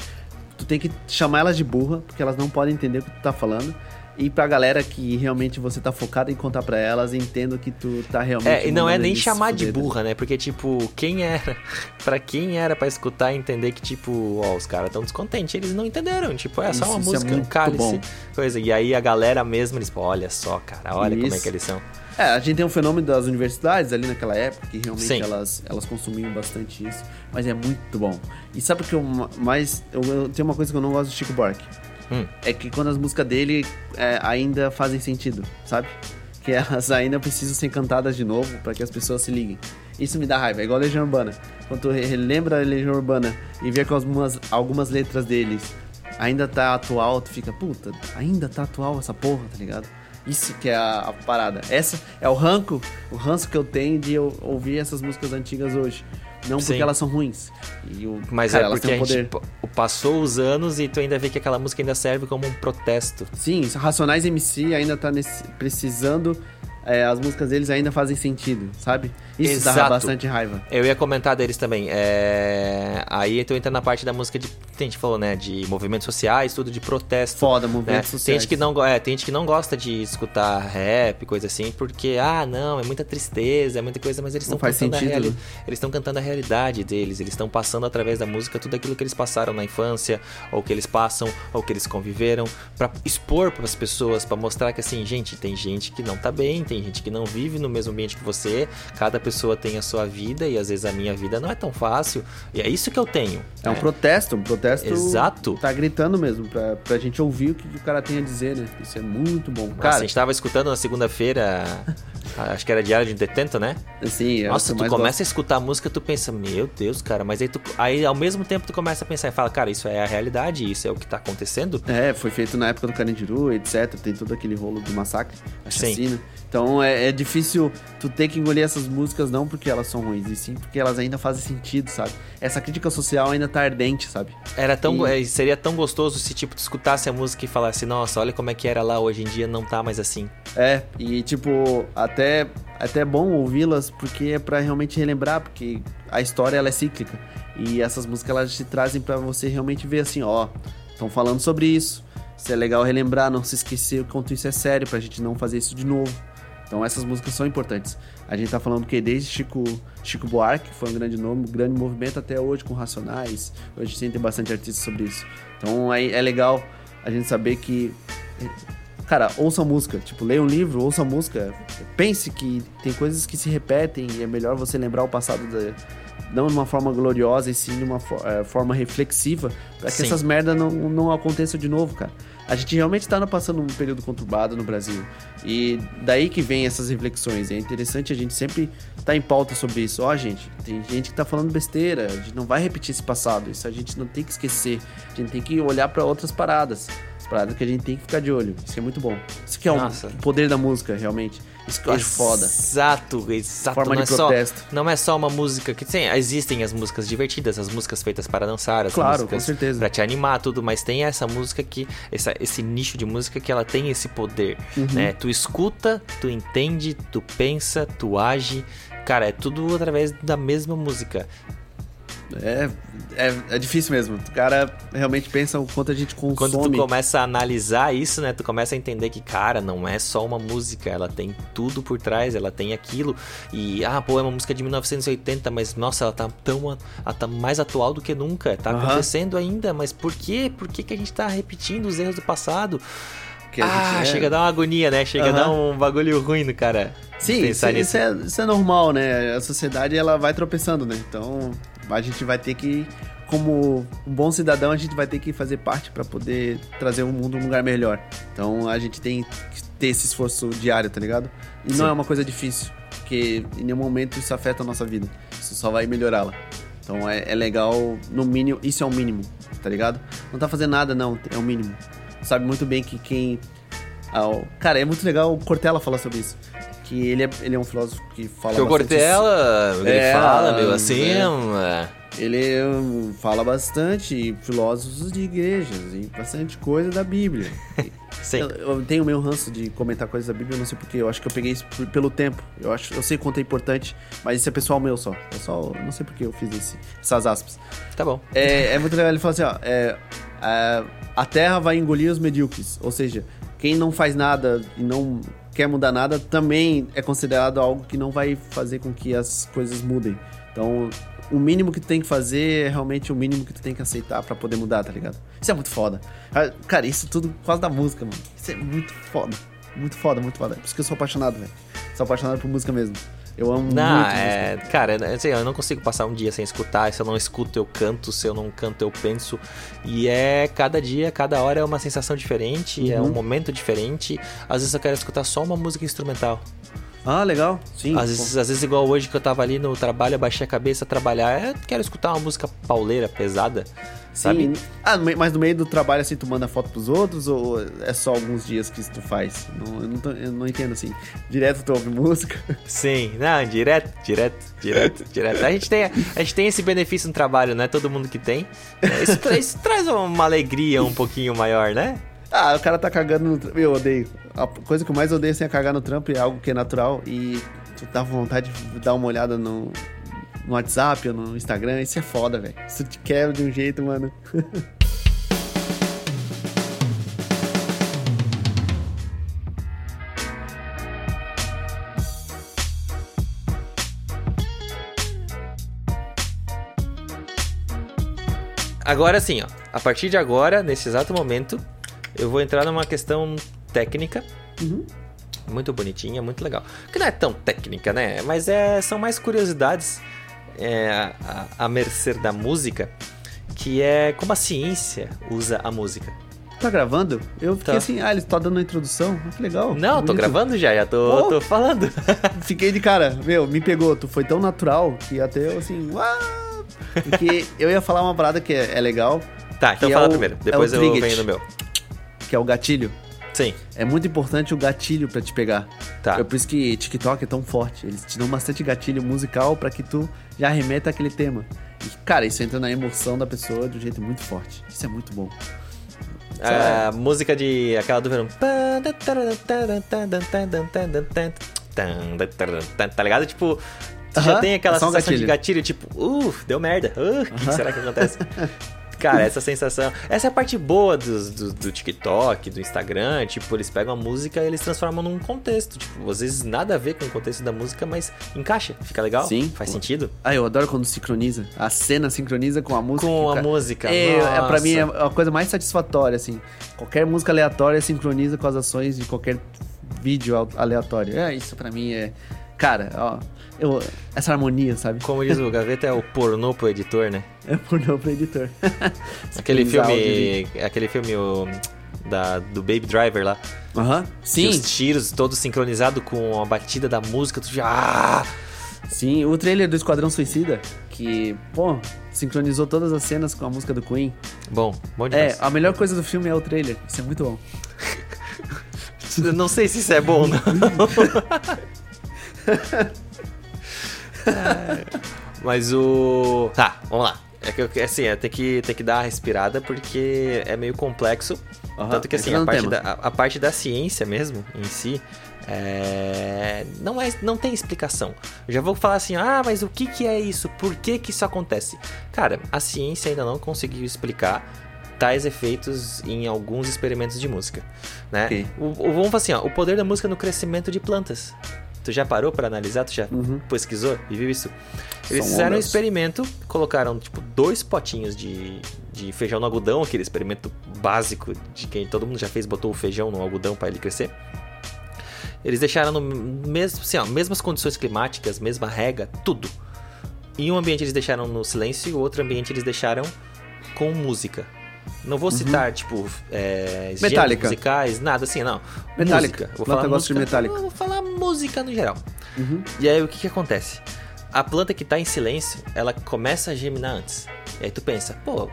Tu tem que chamar elas de burra, porque elas não podem entender o que tu tá falando. E pra galera que realmente você tá focado em contar pra elas, entendo que tu tá realmente. É, e não é nem chamar de fuderem. burra, né? Porque, tipo, quem era. Pra quem era pra escutar e entender que, tipo, ó, os caras tão descontentes, eles não entenderam. Tipo, é só Isso, uma isso é música, um muito cálice, bom. coisa. E aí a galera mesma, eles, pô, olha só, cara, olha como é Isso. que eles são. É, a gente tem um fenômeno das universidades ali naquela época, que realmente Sim. elas, elas consumiam bastante isso, mas é muito bom. E sabe o que eu ma- mais. Eu, eu tenho uma coisa que eu não gosto do Chico Buarque. Hum. É que quando as músicas dele é, ainda fazem sentido, sabe? Que elas ainda precisam ser cantadas de novo para que as pessoas se liguem. Isso me dá raiva, é igual a Legião Urbana. Quando tu re- relembra a Legião Urbana e vê que algumas, algumas letras deles ainda tá atual, tu fica, puta, ainda tá atual essa porra, tá ligado? Isso que é a, a parada. Essa é o ranco, o ranço que eu tenho de eu ouvir essas músicas antigas hoje. Não porque Sim. elas são ruins. O, Mas cara, é elas porque um gente poder. passou os anos e tu ainda vê que aquela música ainda serve como um protesto. Sim, Racionais MC ainda tá nesse, precisando. é, as músicas deles ainda fazem sentido, sabe? Isso Exato. dá bastante raiva. Eu ia comentar deles também. É... Aí tu entra na parte da música de. A gente falou, né? De movimentos sociais, tudo de protesto. Foda, né? movimentos Tem sociais. gente, que não, é, tem gente que não gosta de escutar rap, coisa assim, porque, ah, não, é muita tristeza, é muita coisa, mas eles estão cantando a sentido, reali- né? Eles estão cantando a realidade deles, eles estão passando através da música tudo aquilo que eles passaram na infância, ou que eles passam, ou que eles conviveram, pra expor para as pessoas, pra mostrar que assim, gente, tem gente que não tá bem, tem gente que não vive no mesmo ambiente que você, cada pessoa tem a sua vida e às vezes a minha vida não é tão fácil, e é isso que eu tenho. É um né? protesto, um protesto. Exato. Tá gritando mesmo, pra, pra gente ouvir o que o cara tem a dizer, né? Isso é muito bom. Nossa, Cara, a gente tava escutando na segunda-feira, acho que era Diário de 80, né? assim, é Nossa, tu começa a escutar a música, tu pensa, meu Deus, cara, mas aí tu aí ao mesmo tempo tu começa a pensar e fala, cara, isso é a realidade, isso é o que tá acontecendo. gosto. É, foi feito na época do Carandiru, etc. Tem todo aquele rolo do massacre, a Sim. Então é, é difícil tu ter que engolir essas músicas não porque elas são ruins, e sim porque elas ainda fazem sentido, sabe? Essa crítica social ainda tá ardente, sabe? Era tão, E- é, seria tão gostoso se tipo tu escutasse a música e falasse, nossa, olha como é que era lá hoje em dia, não tá mais assim. É, e tipo, até, até é bom ouvi-las porque é pra realmente relembrar, porque a história ela é cíclica. E essas músicas elas te trazem pra você realmente ver assim, ó, estão falando sobre isso. Se é legal relembrar, não se esquecer o quanto isso é sério, pra gente não fazer isso de novo. Então essas músicas são importantes. A gente tá falando que desde Chico, Chico Buarque, que foi um grande nome, um grande movimento, até hoje com Racionais. Hoje a gente tem bastante artistas sobre isso. Então é, é legal a gente saber que Cara, ouça música. Tipo, leia um livro, ouça música. Pense que tem coisas que se repetem e é melhor você lembrar o passado da- não de uma forma gloriosa e sim de uma fo- eh, forma reflexiva para que Sim. essas merdas não, não aconteçam de novo, cara. A gente realmente tá passando um período conturbado no Brasil. E daí que vem essas reflexões. É interessante a gente sempre estar em pauta sobre isso. Ó, gente, tem gente que tá falando besteira. A gente não vai repetir esse passado. Isso a gente não tem que esquecer. A gente tem que olhar para outras paradas. Que a gente tem que ficar de olho. Isso é muito bom. Isso que é o Nossa. poder da música, realmente. Isso que eu acho foda. Exato, exato. Forma não, de é só, protesto. não é só uma música que tem, existem as músicas divertidas, as músicas feitas para dançar, as Claro, músicas com certeza. para te animar, tudo, mas tem essa música que essa, esse nicho de música que ela tem esse poder, Uhum. né? Tu escuta, tu entende, tu pensa, tu age, cara, é tudo através da mesma música. É, é, é difícil mesmo. O cara realmente pensa o quanto a gente consome. Quando tu começa a analisar isso, né, tu começa a entender que, cara, não é só uma música, ela tem tudo por trás, ela tem aquilo. E, ah, pô, é uma música de 1980, mas, nossa, ela tá tão, ela tá mais atual do que nunca, tá acontecendo ainda, mas por quê? Por que, que a gente tá repetindo os erros do passado? Que a ah, é- chega a dar uma agonia, né? Chega a Aham. dar um bagulho ruim no cara. Sim, isso, isso é, isso é normal, né? A sociedade ela vai tropeçando, né? Então a gente vai ter que, como um bom cidadão, a gente vai ter que fazer parte para poder trazer o mundo um lugar melhor. Então a gente tem que ter esse esforço diário, tá ligado? E Sim. não é uma coisa difícil, porque em nenhum momento isso afeta a nossa vida. Isso só vai melhorá-la. Então é, é legal, no mínimo, isso é o mínimo, tá ligado? Não tá fazendo nada, não, é o mínimo. Sabe muito bem que quem. ah, cara, é muito legal o Cortella falar sobre isso. Que ele é, ele é um filósofo que fala bastante Cortella, ele É, fala, meu, assim, é. é. Ele fala bastante filósofos de igrejas e bastante coisa da Bíblia. Sim. Eu, eu tenho o meu ranço de comentar coisas da Bíblia, eu não sei porquê. Eu acho que eu peguei isso por- pelo tempo. Eu acho, eu sei quanto é importante, mas isso é pessoal meu só. Eu só não sei porque eu fiz esse- essas aspas. Tá bom. É, é muito legal. Ele fala assim, ó, é, a, a Terra vai engolir os medíocres. Ou seja, quem não faz nada e não quer mudar nada também é considerado algo que não vai fazer com que as coisas mudem. Então, o mínimo que tu tem que fazer é realmente o mínimo que tu tem que aceitar pra poder mudar, tá ligado? Isso é muito foda. Ah, Cara, isso tudo por causa da música, mano. Isso é muito foda. Muito foda, muito foda. Por isso que eu sou apaixonado, velho. Sou apaixonado por música mesmo. Eu amo Não, muito é. Cara, é- assim, eu não consigo passar um dia sem escutar. Se eu não escuto, eu canto. Se eu não canto, eu penso. E é cada dia, cada hora é uma sensação diferente, é um Uhum. momento diferente. Às vezes eu quero escutar só uma música instrumental. Ah, legal. Sim. Às vezes, às vezes, igual hoje que eu tava ali no trabalho, eu baixei a cabeça trabalhar. É, quero escutar uma música pauleira, pesada. Sabe? Sim. Ah, no meio- mas no meio do trabalho, assim, tu manda foto pros outros ou é só alguns dias que tu faz? Não, eu, não tô- eu não entendo, assim. Direto tu ouve música? Sim, não, direto, direto, direto, direto. A gente, tem, a gente tem esse benefício no trabalho, não é todo mundo que tem. Isso, isso traz uma alegria um pouquinho maior, né? Ah, o cara tá cagando no trampo. Eu odeio. A coisa que eu mais odeio assim, é cagar no trampo, é algo que é natural e tu dá vontade de dar uma olhada no, no WhatsApp ou no Instagram. Isso é foda, velho. Isso te quebra de um jeito, mano. Agora sim, ó. A partir de agora, nesse exato momento, eu vou entrar numa questão técnica. Uhum. Muito bonitinha, muito legal. Que não é tão técnica, né? Mas é, são mais curiosidades é, a, a mercê da música, que é como a ciência usa a música. Tá gravando? Eu fiquei Tá. assim, ah, ele tá dando a introdução. Ah, que legal. Não, tô gravando já, já tô, Pô. tô falando. Fiquei de cara, meu, me pegou. Tu foi tão natural que até eu assim, uau! Porque eu ia falar uma parada que é, é legal, Tá, então é fala o- primeiro, é depois o eu venho no meu. Que é o gatilho. Sim, É muito importante o gatilho pra te pegar. tá. É por isso que TikTok é tão forte. Eles te dão bastante gatilho musical pra que tu já remeta aquele tema. E, cara, isso entra na emoção da pessoa de um jeito muito forte. Isso é muito bom. A música de. aquela do verão. Tá ligado? Tipo, tu já Aham, tem aquela é sensação de gatilho. gatilho, tipo, uff, deu merda. Uh, o que, que será que acontece? Cara, essa sensação. Essa é a parte boa dos- do, do TikTok, do Instagram. Tipo, eles pegam a música e eles transformam num contexto. Tipo, às vezes nada a ver com o contexto da música, mas encaixa, fica legal. Sim. Faz sentido. Ah, eu adoro quando sincroniza. A cena sincroniza com a música. Com a cara. música. É, é, pra mim é a coisa mais satisfatória, assim. Qualquer música aleatória sincroniza com as ações de qualquer vídeo al- aleatório. É, isso pra mim é. Cara, ó. Eu, essa harmonia, sabe? Como diz o Gaveta, é o pornô pro editor, né? É pornô pro editor. Aquele filme. Aquele filme o, da, do Baby Driver lá. Aham. Sim, Os tiros todos sincronizados com a batida da música, tu já. Ah! sim. O trailer do Esquadrão Suicida, que, pô, sincronizou todas as cenas com a música do Queen. Bom, bom É, demais. a melhor coisa do filme é o trailer. Isso é muito bom. Não sei se isso é bom, não. Mas o. Tá, vamos lá. É que eu- assim, é, tem que, tem que dar uma respirada porque é meio complexo. Aham, Tanto que assim, a parte, da, a, a parte da ciência mesmo, em si, é, não, é, não tem explicação. Eu já vou falar assim, ah, mas o que, que é isso? Por que, que isso acontece? Cara, a ciência ainda não conseguiu explicar tais efeitos em alguns experimentos de música, né? Ok. O, o- vamos falar assim, ó, o poder da música no crescimento de plantas. Tu já parou para analisar? Tu já Uhum. pesquisou e viu isso? Eles São fizeram um ondas. experimento, colocaram tipo dois potinhos de, de feijão no algodão, aquele experimento básico de quem todo mundo já fez, botou o feijão no algodão para ele crescer. Eles deixaram no mesmo, assim, ó, mesmas condições climáticas, mesma rega, tudo. Em um ambiente eles deixaram no silêncio e o outro ambiente eles deixaram com música. Não vou citar, tipo, é, Metallica. musicais, nada assim, não. Metallica. Música. Vou Planta falar gosta de música, Metallica. Vou falar música no geral. Uhum. E aí o que que acontece? A planta que tá em silêncio, ela começa a germinar antes. E aí tu pensa, pô,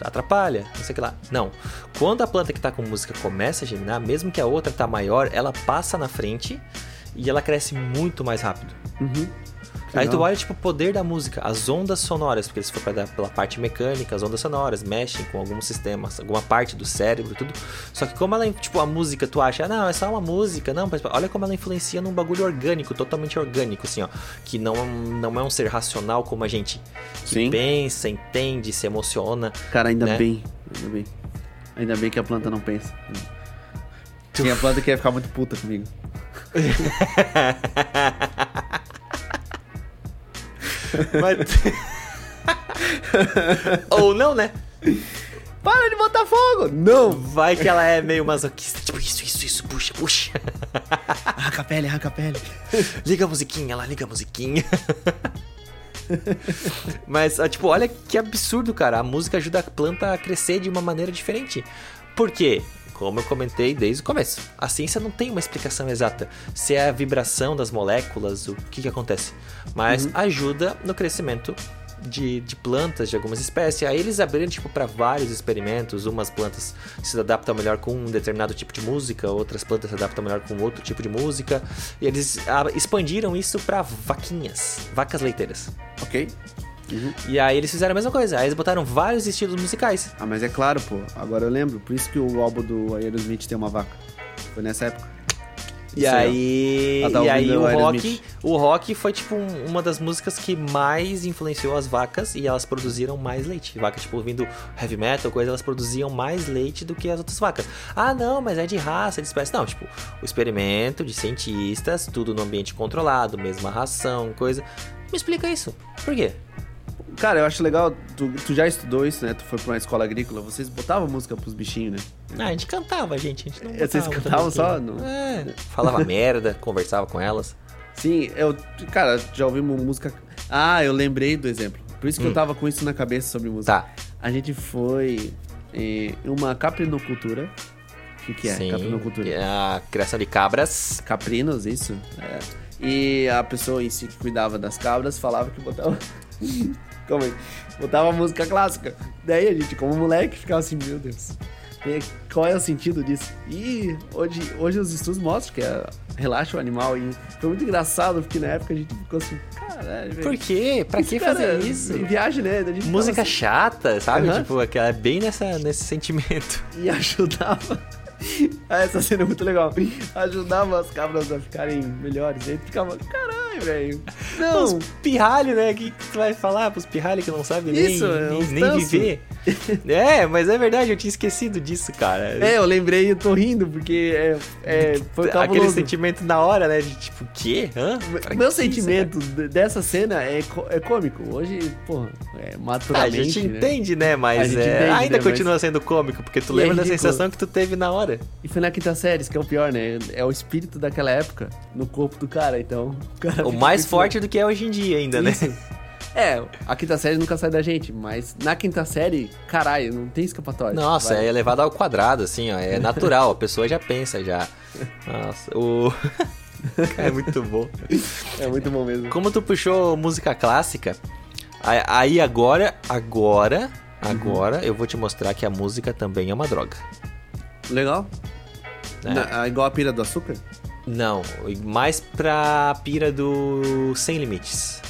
atrapalha, não sei o que lá. Não. Quando a planta que tá com música começa a germinar, mesmo que a outra tá maior, ela passa na frente e ela cresce muito mais rápido. Uhum. Aí tu olha, tipo, o poder da música, as ondas sonoras, porque se for pra dar pela parte mecânica, as ondas sonoras mexem com alguns sistemas, alguma parte do cérebro, tudo. Só que como ela, tipo, a música, tu acha, ah, não, é só uma música, não, mas olha como ela influencia num bagulho orgânico, totalmente orgânico, assim, ó. Que não, não é um ser racional como a gente. Que Sim. pensa, entende, se emociona. Cara, ainda né? bem. Ainda bem. Ainda bem que a planta não pensa. Tinha planta que ia ficar muito puta comigo. Mas... Ou não, né? Para de botar fogo! Não! Vai que ela é meio masoquista, tipo, isso, isso, isso, puxa, puxa. Arranca a pele, arranca a pele. Liga a musiquinha lá, liga a musiquinha. Mas, tipo, olha que absurdo, cara. A música ajuda a planta a crescer de uma maneira diferente. Por quê? Como eu comentei desde o começo, a ciência não tem uma explicação exata se é a vibração das moléculas, o que, que acontece. Mas ajuda no crescimento de, de plantas de algumas espécies. Aí eles abriram tipo para vários experimentos. Umas plantas se adaptam melhor com um determinado tipo de música, outras plantas se adaptam melhor com outro tipo de música. E eles ah, expandiram isso para vaquinhas, vacas leiteiras. Ok. Uhum. E aí eles fizeram a mesma coisa. Aí eles botaram vários estilos musicais. Ah, mas é claro, pô. Agora eu lembro. Por isso que o álbum do Aerosmith tem uma vaca. Foi nessa época. E Isso aí, Ela tá e aí o rock, o rock foi tipo um- uma das músicas que mais influenciou as vacas e elas produziram mais leite. Vacas tipo ouvindo heavy metal, coisa, elas produziam mais leite do que as outras vacas. Ah, não, mas é de raça, de espécie. Não, tipo, o experimento de cientistas, tudo no ambiente controlado, mesma ração, coisa. Me explica isso. Por quê? Cara, eu acho legal. Tu, tu já estudou isso, né? Tu foi pra uma escola agrícola. Vocês botavam música pros bichinhos, né? Ah, a gente cantava, gente. A gente não É, vocês cantavam só? Não. É, falava merda, conversava com elas. Sim, eu. Cara, já ouvimos música. Ah, eu lembrei do exemplo. Por isso que eu tava com isso na cabeça sobre música. Tá. A gente foi em uma caprinocultura. O que, que é? Sim. Caprinocultura. É a criação de cabras. Caprinos, isso? É. E a pessoa em si que cuidava das cabras falava que botava. Aí. Botava música clássica. Daí a gente, como moleque, ficava assim, meu Deus. Qual é o sentido disso? E hoje, hoje os estudos mostram que é, relaxa o animal. E foi muito engraçado, porque na época a gente ficou assim, caralho, velho. Por quê? Pra que Cara, fazer isso? Em viagem, né? Música assim, chata, sabe? Tipo, aquela é bem nessa, nesse sentimento. e ajudava. Ah, Essa cena é muito legal. Ajudava as cabras a ficarem melhores. Aí ficava, caralho, velho. Não, Os pirralhos, né? O que que tu vai falar pros pirralhos que não sabem nem, Isso, é nem, nem viver? é, mas é verdade, eu tinha esquecido disso, cara. É, eu lembrei e eu tô rindo, porque é, é, foi Aquele cabuloso. sentimento na hora, né? De tipo, o quê? Hã? Pra Meu que sentimento de- dessa cena é, é cômico. Hoje, porra, é isso, maturamente. A gente né? entende, né? Mas é, entende, ainda né? continua sendo cômico, porque tu E é lembra da ridículo. sensação que tu teve na hora. E foi na quinta série, isso que é o pior, né? É o espírito daquela época no corpo do cara, então. O, cara O mais forte do que é hoje em dia ainda, né? É, a quinta série nunca sai da gente, mas na quinta série, caralho, não tem escapatória. Nossa, Vai. é elevado ao quadrado, assim, ó. É natural, a pessoa já pensa já. Nossa, o. É muito bom. É muito bom mesmo. Como tu puxou música clássica, aí- aí agora, agora, Uhum. agora eu vou te mostrar que a música também é uma droga. Legal. né? Na- igual a pira do açúcar? Não, mais pra pira do Sem Limites.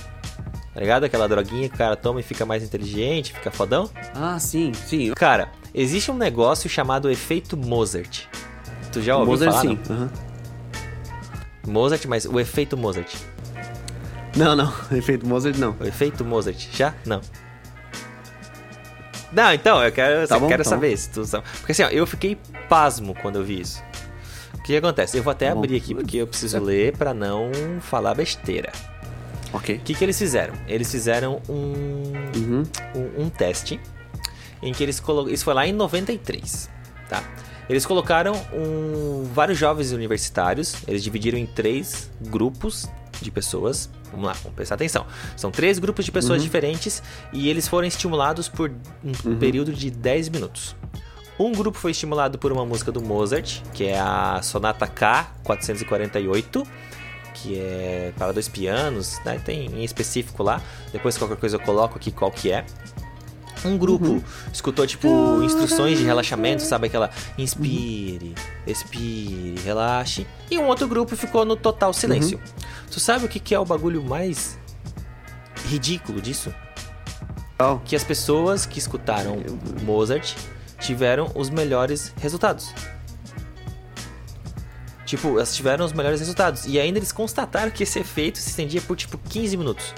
Tá ligado? Aquela droguinha que o cara toma e fica mais inteligente, fica fodão. Ah, sim, sim. Cara, existe um negócio chamado efeito Mozart. Tu já ouviu Mozart, falar? sim. não? aham. Mozart, mas o efeito Mozart. Não, não. Efeito Mozart, não. O efeito Mozart, já? Não. Não, então, eu quero, Tá bom, quero tá saber se tu sabe. Porque assim, ó, eu fiquei pasmo quando eu vi isso. O que acontece? Eu vou até Tá bom. abrir aqui porque eu preciso ler pra não falar besteira. Ok. O que, que eles fizeram? Eles fizeram um, Uhum. um, um teste em que eles colocaram. Isso foi lá em 93, tá? Eles colocaram um, vários jovens universitários, eles dividiram em três grupos de pessoas. Vamos lá, vamos prestar atenção. São três grupos de pessoas Uhum. diferentes e eles foram estimulados por um Uhum. período de 10 minutos. Um grupo foi estimulado por uma música do Mozart, que é a Sonata K448, que é para dois pianos, né? tem em específico lá. Depois qualquer coisa eu coloco aqui qual que é. Um grupo Uhum. escutou, tipo, instruções de relaxamento, sabe? Aquela inspire, expire, relaxe. E um outro grupo ficou no total silêncio. Uhum. Tu sabe o que que é o bagulho mais ridículo disso? Legal. Que as pessoas que escutaram Mozart tiveram os melhores resultados. Tipo, elas tiveram os melhores resultados. E ainda eles constataram que esse efeito se estendia por tipo 15 minutos.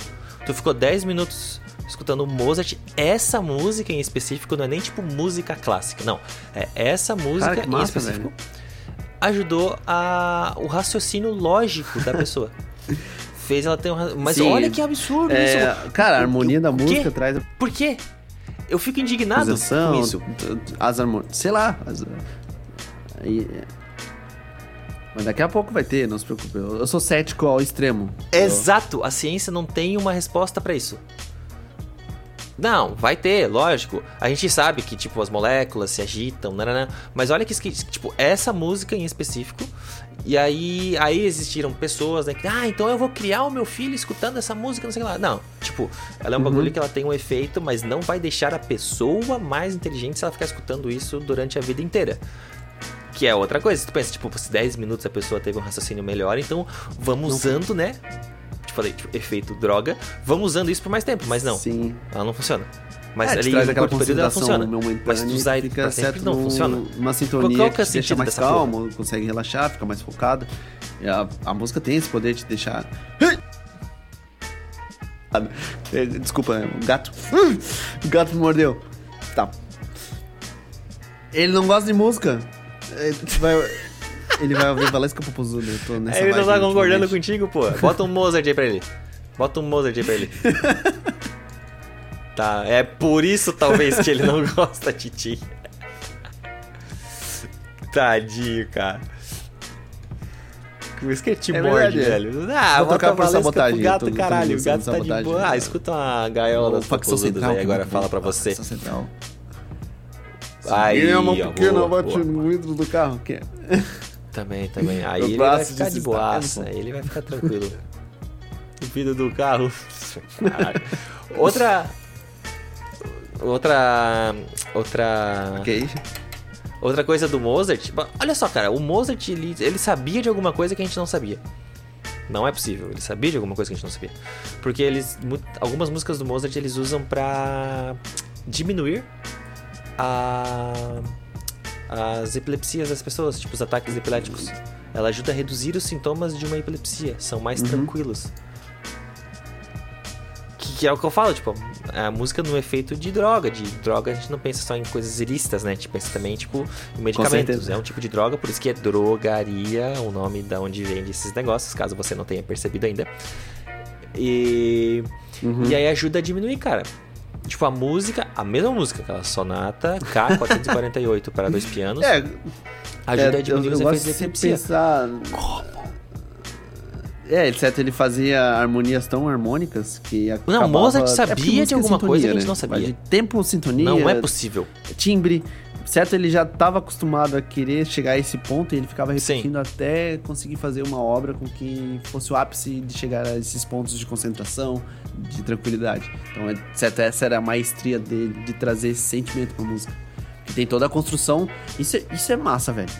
Tu ficou 10 minutos escutando Mozart. Essa música em específico não é nem tipo música clássica, não. É essa música em massa, específico ajudou a o raciocínio lógico da pessoa. Fez ela ter um. Mas Sim. olha que absurdo É, isso. cara, a harmonia da O quê? música traz a Por quê? Eu fico indignado posição, com isso. as harmonias, sei lá. as- mas daqui a pouco vai ter, não se preocupe. Eu eu sou cético ao extremo. Exato, a ciência não tem uma resposta pra isso. Não, vai ter, lógico. A gente sabe que, tipo, as moléculas se agitam, nananã, mas olha que, tipo, essa música em específico, e aí, aí existiram pessoas, né, que, ah, então eu vou criar o meu filho escutando essa música, não sei lá. Não, tipo, ela é um Uhum. bagulho que ela tem um efeito, mas não vai deixar a pessoa mais inteligente se ela ficar escutando isso durante a vida inteira. Que é outra coisa. Se tu pensa, tipo, se 10 minutos a pessoa teve um raciocínio melhor, então vamos Não. usando, né? Te falei, tipo, efeito droga, vamos usando isso por mais tempo, mas não, Sim. ela não funciona. Mas é, ali traz aquela período ela funciona. Mas tu usar e fica pra sempre não num- funciona. Uma sintonia Qual que é que te deixa mais calmo, consegue relaxar, fica mais focado. A, a música tem esse poder de deixar... É, Desculpa, é, o gato... O gato me mordeu. Tá. Ele não gosta de música. Vai- Ele vai ouvir Valesca Popozuda. Eu tô nessa ele não tá concordando contigo, pô. Bota um Mozart aí pra ele. Bota um Mozart aí pra ele. tá, é por isso talvez que ele não gosta de ti. Tadinho, cara. Por isso que ele te É é. velho. Ah, Vou trocar por sabotagem, pro gato, tô- tô caralho. O usando gato tá de boa. Ah, escuta uma gaiola O das facção central. aí agora fala pra você. Facção central. Aí, é uma pequena boa, bate boa. no vidro do carro. Que... Também, também. Aí ele vai ficar de boaça, ele vai ficar tranquilo. o vidro do carro. Caralho. Outra. Outra. Outra. Ok. Outra coisa do Mozart. Olha só, cara, o Mozart ele, ele sabia de alguma coisa que a gente não sabia. Não é possível, ele sabia de alguma coisa que a gente não sabia. Porque eles. Algumas músicas do Mozart eles usam pra diminuir a, as epilepsias das pessoas, tipo os ataques epiléticos. Ela ajuda a reduzir os sintomas de uma epilepsia, são mais Uhum. tranquilos. Que, que é o que eu falo, tipo, a música no efeito de droga. De droga a gente não pensa só em coisas ilícitas, né? A gente pensa também, tipo, em medicamentos. É um tipo de droga, por isso que é drogaria, o nome da onde vende esses negócios, caso você não tenha percebido ainda. E, Uhum. e aí ajuda a diminuir, cara. Tipo, a música, a mesma música, aquela sonata K448 para dois pianos, É, ajuda é, a diminuir os efeitos de epilepsia. pensar... É, etc. Ele fazia harmonias tão harmônicas que acabava... Mozart é sabia porque de música é alguma coisa que a gente né? não sabia. Vai De tempo, sintonia, Não é possível. timbre. Certo, ele já estava acostumado a querer chegar a esse ponto e ele ficava Sim. repetindo até conseguir fazer uma obra com que fosse o ápice de chegar a esses pontos de concentração, de tranquilidade. Então, é, certo, essa era a maestria dele, de trazer esse sentimento pra música. Que tem toda a construção. Isso é, isso é massa, velho.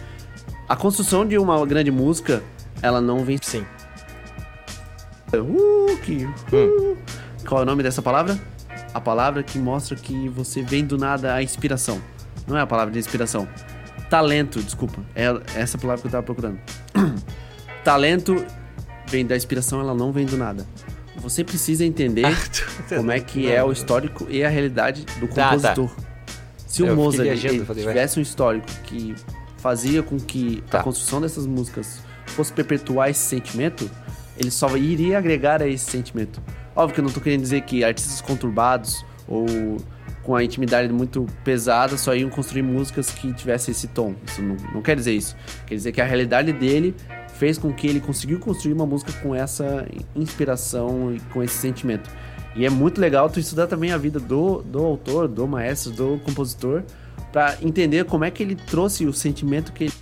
A construção de uma grande música, ela não vem. Sim. Uh, que, uh. Qual é o nome dessa palavra? A palavra que mostra que você vem do nada a inspiração. Não é a palavra de inspiração. Talento, desculpa. É essa palavra que eu tava procurando. Talento vem da inspiração, ela não vem do nada. Você precisa entender como é que é o histórico e a realidade do Tá, tá. compositor. Se Eu o fiquei Mozart viajando, falei, tivesse um histórico que fazia com que Tá. a construção dessas músicas fosse perpetuar esse sentimento, ele só iria agregar a esse sentimento. Óbvio que eu não tô querendo dizer que artistas conturbados ou com a intimidade muito pesada só iam construir músicas que tivessem esse tom. Isso não, não quer dizer isso. Quer dizer que a realidade dele fez com que ele conseguiu construir uma música com essa inspiração e com esse sentimento. E é muito legal tu estudar também a vida do, do autor, do maestro, do compositor, para entender como é que ele trouxe o sentimento que ele...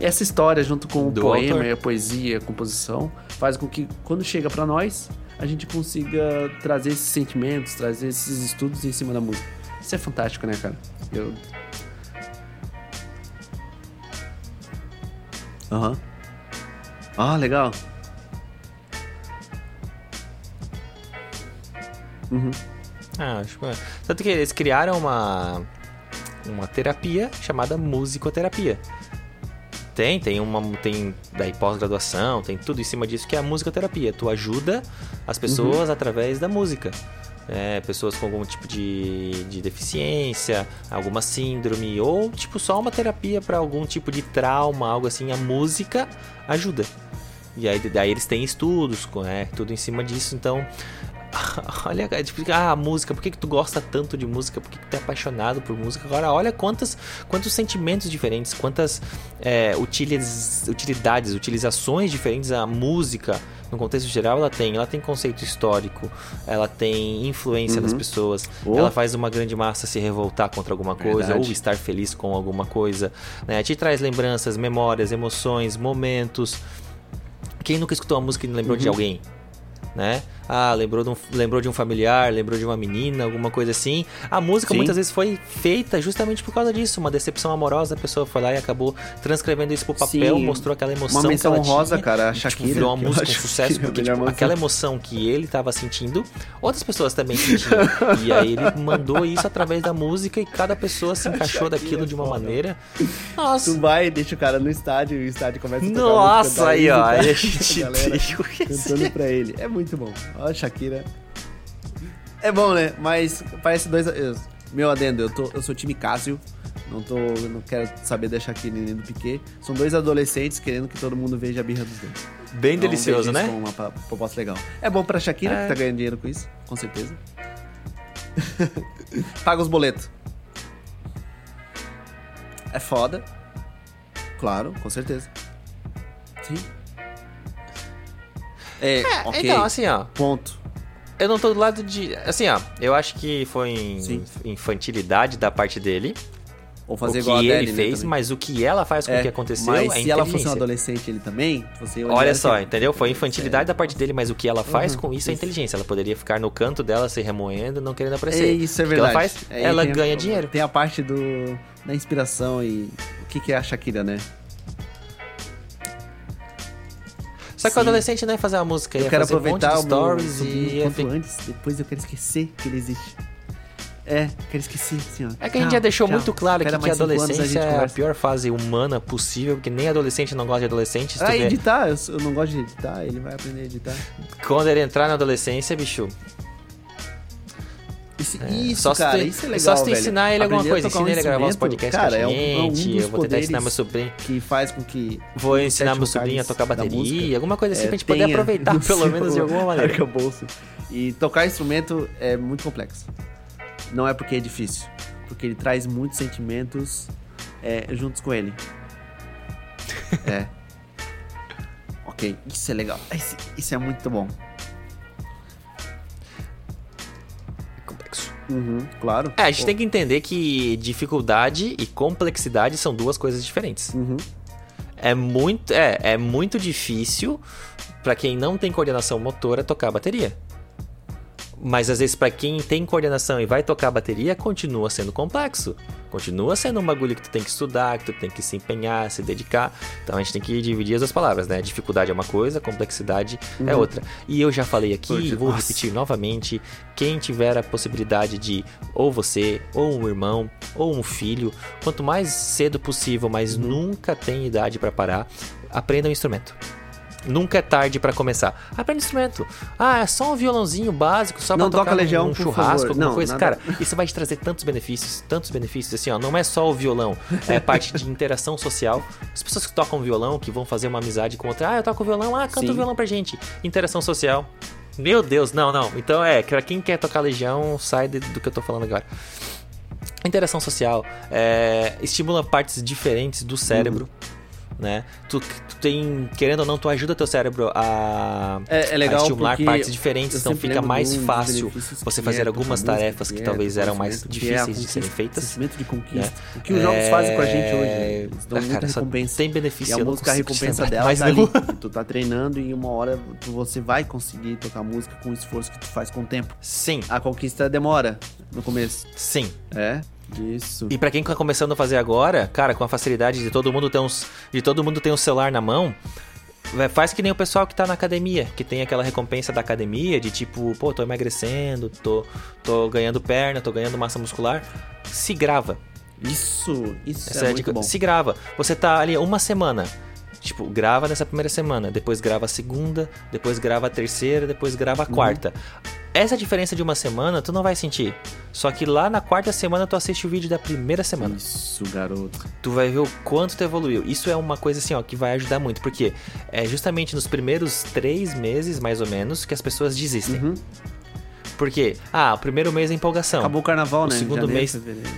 Essa história, junto com o Do poema, autor. a poesia, a composição, faz com que quando chega para nós, a gente consiga trazer esses sentimentos, trazer esses estudos em cima da música. Isso é fantástico, né, cara? Eu. Aham. Ah, legal. Uhum. Ah, acho que... Tanto que eles criaram uma, uma terapia chamada musicoterapia. Tem, tem uma. Tem daí pós-graduação, tem tudo em cima disso que é a musicoterapia. Tu ajuda as pessoas através da música. É, pessoas com algum tipo de, de deficiência, alguma síndrome, ou tipo só uma terapia para algum tipo de trauma, algo assim. A música ajuda. E aí daí eles têm estudos, é, tudo em cima disso. Então, olha, tipo, ah, a música, por que, que tu gosta tanto de música? Por que, que tu é apaixonado por música? Agora, olha quantas, quantos sentimentos diferentes, quantas é, utiliz, utilidades, utilizações diferentes a música, no contexto geral, ela tem. Ela tem conceito histórico, ela tem influência nas pessoas, Oh. ela faz uma grande massa se revoltar contra alguma coisa, Verdade. ou estar feliz com alguma coisa, né? Te traz lembranças, memórias, emoções, momentos. Quem nunca escutou uma música e lembrou Uhum. de alguém? Né? Ah, lembrou de, um, lembrou de um familiar, lembrou de uma menina, alguma coisa assim. A música Sim. muitas vezes foi feita justamente por causa disso. Uma decepção amorosa, a pessoa foi lá e acabou transcrevendo isso pro papel, Sim. mostrou aquela emoção Uma menção tinha, cara, a e, tipo, Shakira, virou uma música, um sucesso, é porque tipo, aquela emoção que ele tava sentindo, outras pessoas também sentiam. e aí ele mandou isso através da música e cada pessoa se encaixou daquilo de uma maneira. Nossa, Tu vai, deixa o cara no estádio e o estádio começa a tocar nossa, aí ó, aí a gente galera cantando pra ele. É muito bom. Ó, Shakira. É bom, né? Mas parece dois. eu- meu adendo, eu, tô, eu sou time Cássio. Não, tô, não quero saber da Shakira nem do Piquet. São dois adolescentes querendo que todo mundo veja a birra dos dois. Bem Então, delicioso, né? como uma proposta legal. É bom pra Shakira, É. que tá ganhando dinheiro com isso, com certeza. Paga os boletos. É foda. Claro, com certeza. Sim. É, ok. Então, assim, ó, Ponto. eu não tô do lado de. Assim, ó, eu acho que foi in- infantilidade da parte dele. Ou fazer o igual a que Adele, ele né, fez, também. mas o que ela faz com o É, que aconteceu Mas é se ela fosse um adolescente, ele também, você Olha só, assim, entendeu? Foi infantilidade da parte dele, mas o que ela faz Uhum, com isso é isso. inteligência. Ela poderia ficar no canto dela, se remoendo, não querendo É, aparecer. isso é O que verdade. ela faz? Ela a- ganha dinheiro. Tem a parte do, da inspiração e o que, que é a Shakira, né? Só que Sim. o adolescente não ia fazer uma música, ia eu quero fazer um monte aproveitar de meu stories sobrinho e quanto ficar- antes, depois eu quero esquecer que ele existe. É, quero esquecer, ó. É que a gente Tchau, já deixou tchau. muito claro Espera que a adolescência gente é a pior fase humana possível, porque nem adolescente não gosta de adolescente. Ah, editar, eu, eu não gosto de editar, ele vai aprender a editar. Quando ele entrar na adolescência, bicho, Isso, É, isso só cara, tu- isso é legal, só se tu velho. ensinar ele alguma Aprender coisa, um ensina ele a gravar uns podcasts cara, é um- é um gente, eu vou tentar ensinar meu sobrinho. que faz com que Vou ensinar meu sobrinho a tocar bateria, alguma coisa assim é, pra gente poder aproveitar, pelo menos de alguma maneira. arcabouço. E tocar instrumento é muito complexo. Não é porque é difícil, porque ele traz muitos sentimentos é, juntos com ele. É. Ok, isso é legal. Esse- Isso é muito bom. Uhum, claro. É, a gente Pô. tem que entender que dificuldade e complexidade são duas coisas diferentes. Uhum. É muito, é, é muito difícil pra quem não tem coordenação motora tocar bateria. Mas às vezes pra quem tem coordenação e vai tocar bateria, continua sendo complexo. Continua sendo um bagulho que tu tem que estudar, que tu tem que se empenhar, se dedicar. Então a gente tem que dividir as duas palavras, né? Dificuldade é uma coisa, complexidade é Uhum. outra. E eu já falei aqui e vou Nossa. repetir novamente, quem tiver a possibilidade de ou você, ou um irmão, ou um filho, quanto mais cedo possível, mas Uhum. nunca tem idade pra parar, aprenda um instrumento. Nunca é tarde pra começar. Aprenda instrumento. Ah, é só um violãozinho básico, só Não pra tocar toca Legião, por churrasco, alguma Não, coisa. nada- Cara, isso vai te trazer tantos benefícios, tantos benefícios, assim, ó. Não é só o violão, é parte de interação social. As pessoas que tocam violão, que vão fazer uma amizade com outra, ah, eu toco violão, ah, canta o violão pra gente. Interação social. Meu Deus, não, não. Então é, pra quem quer tocar Legião, sai do que eu tô falando agora. interação social, é, estimula partes diferentes do cérebro. Né? Tu, tu, tem, querendo ou não, tu ajuda teu cérebro a, é, é legal a estimular partes diferentes, então fica mais fácil você fazer é algumas tarefas que, que talvez eram mais difíceis de serem feitas. Sentimento de conquista. Né? O que os jogos fazem com a gente hoje, eles dão ah, muita cara, recompensa. Tem benefício. E a música, a recompensa dela mas tá ali. Tu tá treinando e uma hora tu, você vai conseguir tocar música com o esforço que tu faz com o tempo. Sim. A conquista demora no começo. Sim. É. Isso. E para quem tá começando a fazer agora, cara, com a facilidade de todo mundo ter uns, de todo mundo ter um celular na mão, faz que nem o pessoal que tá na academia, que tem aquela recompensa da academia de tipo, pô, tô emagrecendo, tô, tô ganhando perna, tô ganhando massa muscular. Se grava. Isso, isso Essa é, é muito dica. bom. Se grava. Você tá ali uma semana. Tipo, grava nessa primeira semana, depois grava a segunda, depois grava a terceira, depois grava a uhum. Essa diferença de uma semana tu não vai sentir. Só que lá na quarta semana tu assiste o vídeo da primeira semana. Isso, garoto. Tu vai ver o quanto tu evoluiu. Isso é uma coisa assim, ó, que vai ajudar muito. Porque é justamente nos primeiros três meses, mais ou menos, que as pessoas desistem. Uhum. Porque, ah, o primeiro mês é empolgação. Acabou o carnaval, o né? segundo Janeiro, mês. Fevereiro.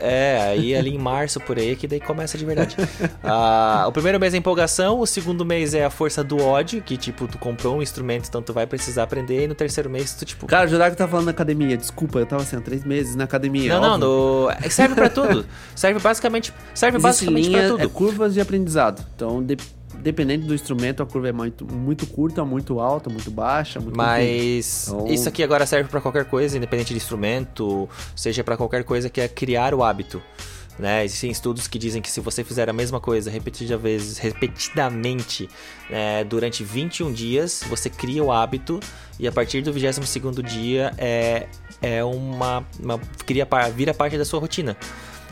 É, aí ali em março por aí que daí começa de verdade. ah, o primeiro mês é empolgação, o segundo mês é a força do ódio, que tipo, tu comprou um instrumento, então tu vai precisar aprender, e no terceiro mês tu tipo. Cara, o Judaco tá falando na academia, desculpa, eu tava assim, há três meses na academia. Não, óbvio. não, no... É, serve para tudo. serve basicamente, serve Existe basicamente para tudo. É curvas de aprendizado. Então, de dependendo do instrumento, a curva é muito, muito curta, muito alta, muito baixa. Muito Mas então... isso aqui agora serve para qualquer coisa, independente de instrumento, seja para qualquer coisa que é criar o hábito. Né? Existem estudos que dizem que se você fizer a mesma coisa repetida vezes, repetidamente né, durante 21 dias, você cria o hábito e a partir do 22 dia é, é uma, uma cria, vira parte da sua rotina.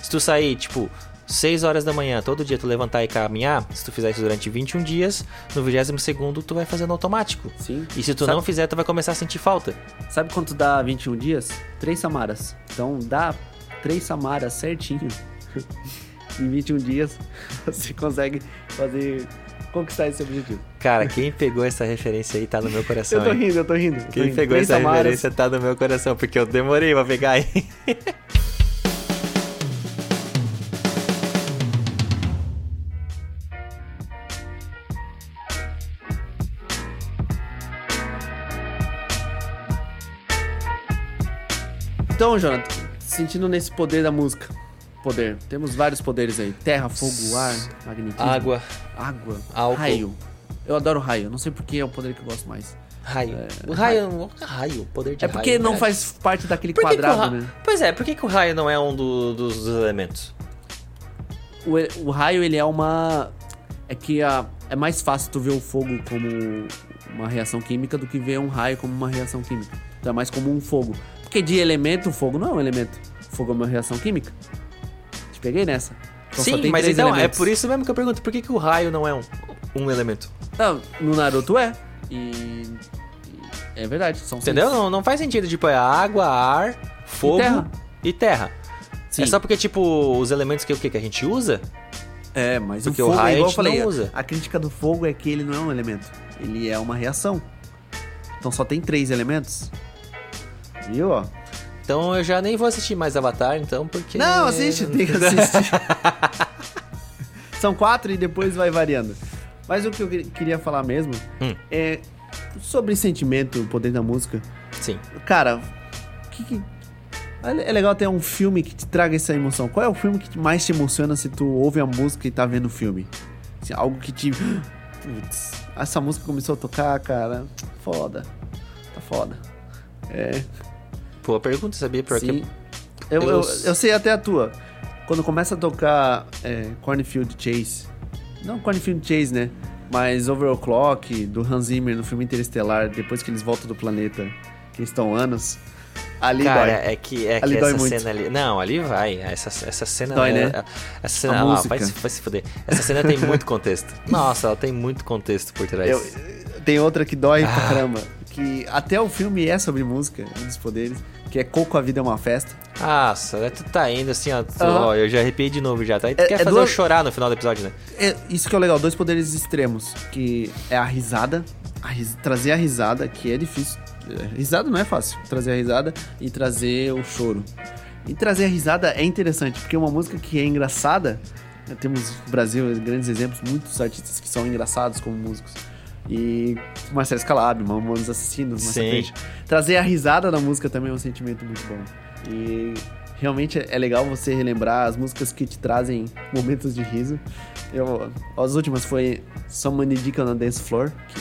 Se tu sair, tipo, 6 horas da manhã, todo dia tu levantar e caminhar, se tu fizer isso durante 21 dias, no 22 segundo tu vai fazendo automático. Sim. E se tu Sabe... não fizer, tu vai começar a sentir falta. Sabe quanto dá 21 dias? 3 samaras. Então dá 3 samaras certinho. em 21 dias você consegue fazer conquistar esse objetivo. Cara, quem pegou essa referência aí tá no meu coração. eu tô rindo, eu tô rindo. Quem tô rindo. pegou essa samaras. referência tá no meu coração, porque eu demorei pra pegar aí. Então, Jonathan, sentindo nesse poder da música. Poder. Temos vários poderes aí: terra, fogo, ar, magnetismo. Água. Água. Álcool. Raio. Eu adoro raio. Não sei porque é o poder que eu gosto mais. Raio. É, o raio, raio, raio, poder de É porque raio, não né? faz parte daquele por quadrado, né? Pois é, por que, que o raio não é um do, dos elementos? O, o, raio, ele é uma. É que a, é mais fácil tu ver o fogo como uma reação química do que ver um raio como uma reação química. Então é mais como um fogo. Porque de elemento, fogo não é um elemento. Fogo é uma reação química. Te peguei nessa. Então Sim, mas então, é elementos. é por isso mesmo que eu pergunto, por que, que o raio não é um, um elemento? Não, no Naruto é. E. É verdade, são Entendeu? Não, não faz sentido, tipo, é água, ar, fogo e terra. E terra. Sim. É só porque, tipo, os elementos que, o que, que a gente usa. É, mas porque o, fogo, o raio igual a gente falei, não usa. A crítica do fogo é que ele não é um elemento. Ele é uma reação. Então só tem três elementos. Viu, ó? Então eu já nem vou assistir mais Avatar, então, porque. Não, assiste, tem que assistir. São quatro e depois vai variando. Mas o que eu queria falar mesmo hum. é sobre sentimento, o poder da música. Sim. Cara, que, que, é legal ter um filme que te traga essa emoção. Qual é o filme que mais te emociona se tu ouve a música e tá vendo o filme? Assim, algo que te. Putz, essa música começou a tocar, cara. Foda. Tá foda. É. Boa pergunta, sabia? Porque Sim. Eu, eu, eu, sei até a tua. Quando começa a tocar é, Cornfield Chase. Não Cornfield Chase, né? Mas Overclock, do Hans Zimmer no filme Interestelar, depois que eles voltam do planeta, que estão anos. Ali Cara, dói. é que, é ali que essa muito. cena ali. Não, ali vai. Essa, essa cena. Dói, né? É, essa cena. Ah, vai, vai se fuder. Essa cena tem muito contexto. Nossa, ela tem muito contexto por trás. Eu, tem outra que dói ah. pra caramba. Que até o filme é sobre música, um dos poderes que é Coco a Vida é uma Festa. Né, tu tá indo assim, ó, tu, uhum. ó eu já arrepiei de novo já, tá? E tu é, quer é fazer duas... eu chorar no final do episódio, né? É, isso que é legal, dois poderes extremos, que é a risada, a ris... trazer a risada, que é difícil. É, risada não é fácil, trazer a risada e trazer o choro. E trazer a risada é interessante, porque uma música que é engraçada, né, temos no Brasil grandes exemplos, muitos artistas que são engraçados como músicos. E Marcelo Scalab, Mamonos Assassinos, Sim. Trazer a risada na música também é um sentimento muito bom. E realmente é legal você relembrar as músicas que te trazem momentos de riso. Eu, as últimas foi Someone on the Dance Floor, que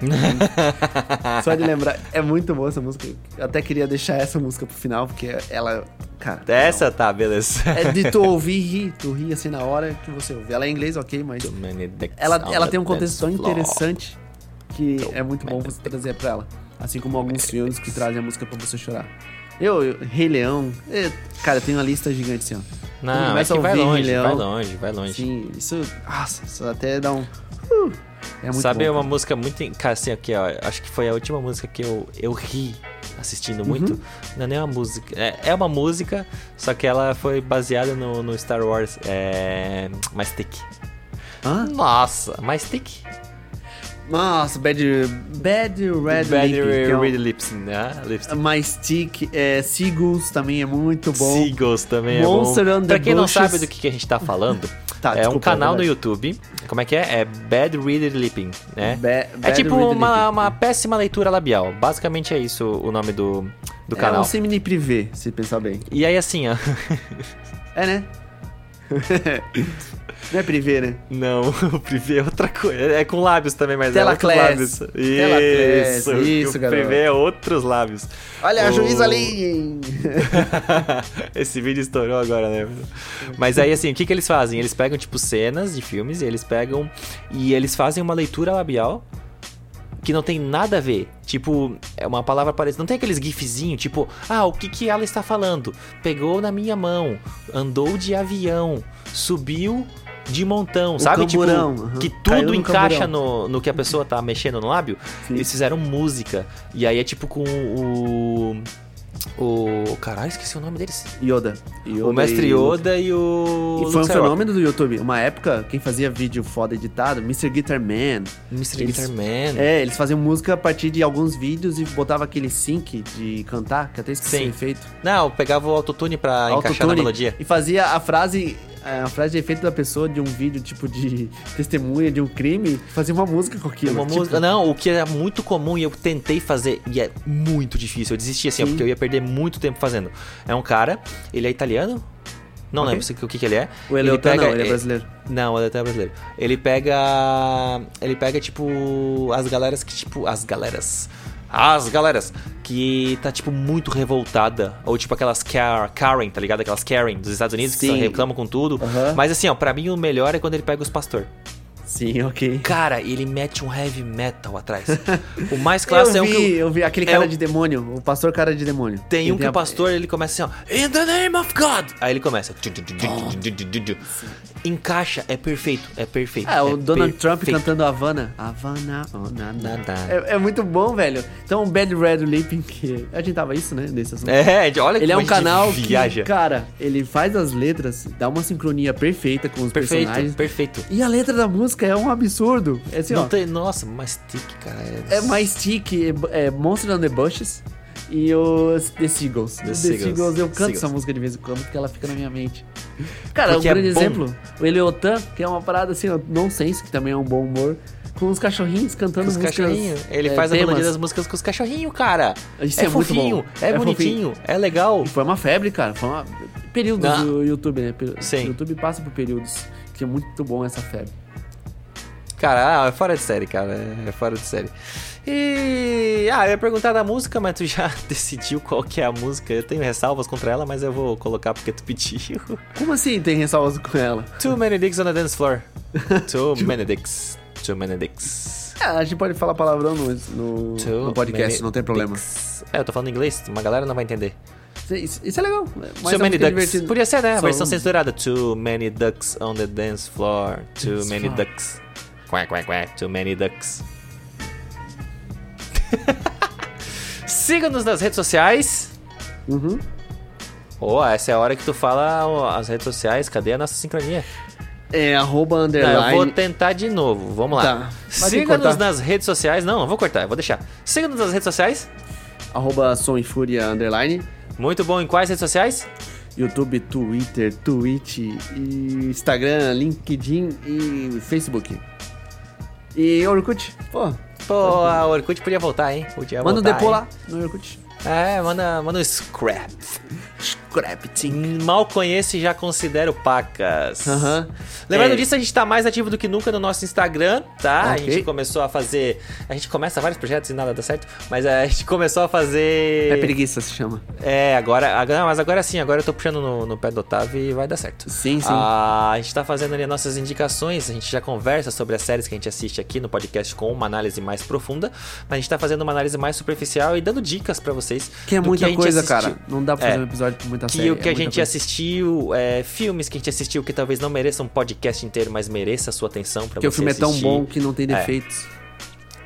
só de lembrar, é muito boa essa música. Eu até queria deixar essa música pro final, porque ela, cara. Essa tá, beleza. não. É de tu ouvir e rir, tu rir assim na hora que você ouve. Ela é em inglês, ok, mas ela, ela tem um contexto tão interessante que é muito bom você trazer pra ela. Assim como alguns filmes que trazem a música pra você chorar. Eu, eu Rei Leão, é, cara, eu tenho uma lista gigante assim, ó. Não, é que a vai longe, Leão, vai longe, vai longe. Sim, isso, nossa, isso até dá um. uh, é Sabe bom, uma cara. música muito. Cara, assim, aqui, ó. Acho que foi a última música que eu, eu ri assistindo muito. Uhum. Não é nem uma música. É, é uma música, só que ela foi baseada no, no Star Wars. É. My Stick. Hã? Nossa, My Stick? Nossa, Bad, Bad Red Bad Lip, é um- Red Lips, né? Lipstick. My Stick, é, Seagulls também é muito bom. Seagulls também Monster é bom. the Pra quem não Bushes. sabe do que, que a gente tá falando, Tá, é um desculpa, canal no. YouTube. Como é que é? É Bad Reader Lipping, né? Ba- É Bad tipo Reader uma, uma péssima leitura labial. Basicamente é isso o nome do, do É canal. um semi privê, se pensar bem. E aí assim, ó. É, né? Não é privê, né? Não, o privê é outra coisa. É com lábios também, mas é outros Telaclass. lábios. Isso, isso, o garoto. privê é outros lábios. Olha a O- juíza ali! Esse vídeo estourou agora, né? Mas aí, assim, o que, que eles fazem? Eles pegam, tipo, cenas de filmes e eles pegam e eles fazem uma leitura labial que não tem nada a ver. Tipo, é uma palavra parecida. Não tem aqueles gifzinho, tipo, ah, o que que ela está falando? Pegou na minha mão, andou de avião, subiu de montão, sabe? camburão, tipo, aham. que tudo no encaixa camburão. no, no que a pessoa tá mexendo no lábio. Sim. Eles fizeram música. E aí é tipo com o. O. Caralho, esqueci o nome deles. Yoda. Yoda o Mestre e. Yoda e o. E foi um fenômeno do YouTube. Uma época, quem fazia vídeo foda editado, Mr. Guitar Man. Mr. Eles- Guitar Man. É, eles faziam música a partir de alguns vídeos e botava aquele sync de cantar, que até esqueci Sim. o efeito. Não, eu pegava o autotune pra encaixar na melodia. E fazia a frase, a frase de efeito da pessoa de um vídeo, tipo, de testemunha de um crime, fazia uma música com aquilo. Uma tipo, música. Não, o que é muito comum e eu tentei fazer e é muito difícil. Eu desisti assim, ó, porque eu ia perder muito tempo fazendo. É um cara, ele é italiano? Não Ok. lembro o que, que ele é. O Eleotan não, ele é brasileiro. Não, ele é brasileiro. Ele pega. Ele pega, tipo, as galeras que, tipo. As galeras. As galeras que tá, tipo, muito revoltada. Ou, tipo, aquelas Car Karen, tá ligado? Aquelas Karen dos Estados Unidos que Sim. só reclamam com tudo. Aham. Mas, assim, ó, pra mim o melhor é quando ele pega os pastor. Sim, ok. Cara, ele mete um heavy metal atrás. o mais clássico eu é vi, um que. eu vi aquele é cara o- de demônio, o pastor cara de demônio. Tem Ele um que a- o pastor, ele começa assim, ó. In the name of God! Aí ele começa. Encaixa, é perfeito, é perfeito. Ah, o é Donald Trump perfeito. cantando Havana. Havana, oh, na, na. Nada. É, é muito bom, velho. Então, o Bad Red Lipping, que a gente tava isso, né, nesse assunto. É, olha Ele é um canal viaja. que, cara, ele faz as letras, dá uma sincronia perfeita com os Perfeito, personagens. perfeito. E a letra da música é um absurdo. É assim, Não ó. tem, nossa, cara. É, É mais Stick, é, é Monster on the Bushes e os The Seagulls. The, Seagulls. Seagulls, eu canto Seagulls. essa música de vez em quando porque ela fica na minha mente. Cara, Porque um é grande bom. exemplo, o Eliotan, que é uma parada assim, ó, nonsense, que também é um bom humor, com os cachorrinhos cantando Com os músicas. cachorrinhos. Ele é, faz a temas. melodia das músicas com os cachorrinhos, cara. Isso é, é muito fofinho, bom. é, É bonitinho, é legal. E foi uma febre, cara. Foi uma... Períodos Ah. do YouTube, né? O YouTube passa por períodos. Que é muito bom essa febre. Cara, ah, é fora de série, cara. É é fora de série. E. Ah, eu ia perguntar da música, mas tu já decidiu qual que é a música. Eu tenho ressalvas contra ela, mas eu vou colocar porque tu pediu. Como assim tem ressalvas com ela? Too many dicks on the dance floor. Too many dicks. Too many dicks. É, a gente pode falar palavrão no, no, no podcast, não tem problema. dicks. É, eu tô falando inglês, uma galera não vai entender. Isso, isso é legal. Mas Too many ducks. divertido. Podia ser, né? A versão um- censurada. Too many ducks on the dance floor. Too Dance many floor. ducks. Quack, quack, quack. Too many ducks. Siga-nos nas redes sociais. Uhum. Oh, essa é a hora que tu fala as redes sociais. Cadê a nossa sincronia? É arroba Não, underline. eu vou tentar de novo. Vamos lá. Tá. Siga-nos nas redes sociais. Não, não vou cortar, eu vou deixar. Siga-nos nas redes sociais. Arroba som e fúria underline. Muito bom. Em quais redes sociais? YouTube, Twitter, Twitch, e Instagram, LinkedIn e Facebook. E Orkut, pô. Pô, a Orkut podia voltar, hein? Podia Manda um voltar, depô hein? lá no Orkut. É, manda, manda um scrap. Scrapting. Mal conheço e já considero pacas. Aham. Lembrando É. disso, a gente tá mais ativo do que nunca no nosso Instagram, tá? A Ok. gente começou a fazer. A gente começa vários projetos e nada dá certo, mas a gente começou a fazer. É preguiça se chama. É, agora, agora. Mas agora sim, agora eu tô puxando no, no pé do Otávio e vai dar certo. Sim, sim. Ah, a gente tá fazendo ali as nossas indicações, a gente já conversa sobre as séries que a gente assiste aqui no podcast com uma análise mais profunda, mas a gente tá fazendo uma análise mais superficial e dando dicas pra vocês. Que é muita a gente coisa, assistiu. cara. Não dá pra É. fazer um episódio com muita Que série. o que é a gente coisa. assistiu, é, filmes que a gente assistiu que talvez não mereçam um podcast inteiro, mas mereça a sua atenção pra Porque o você filme é tão assistir. bom que não tem É. defeitos.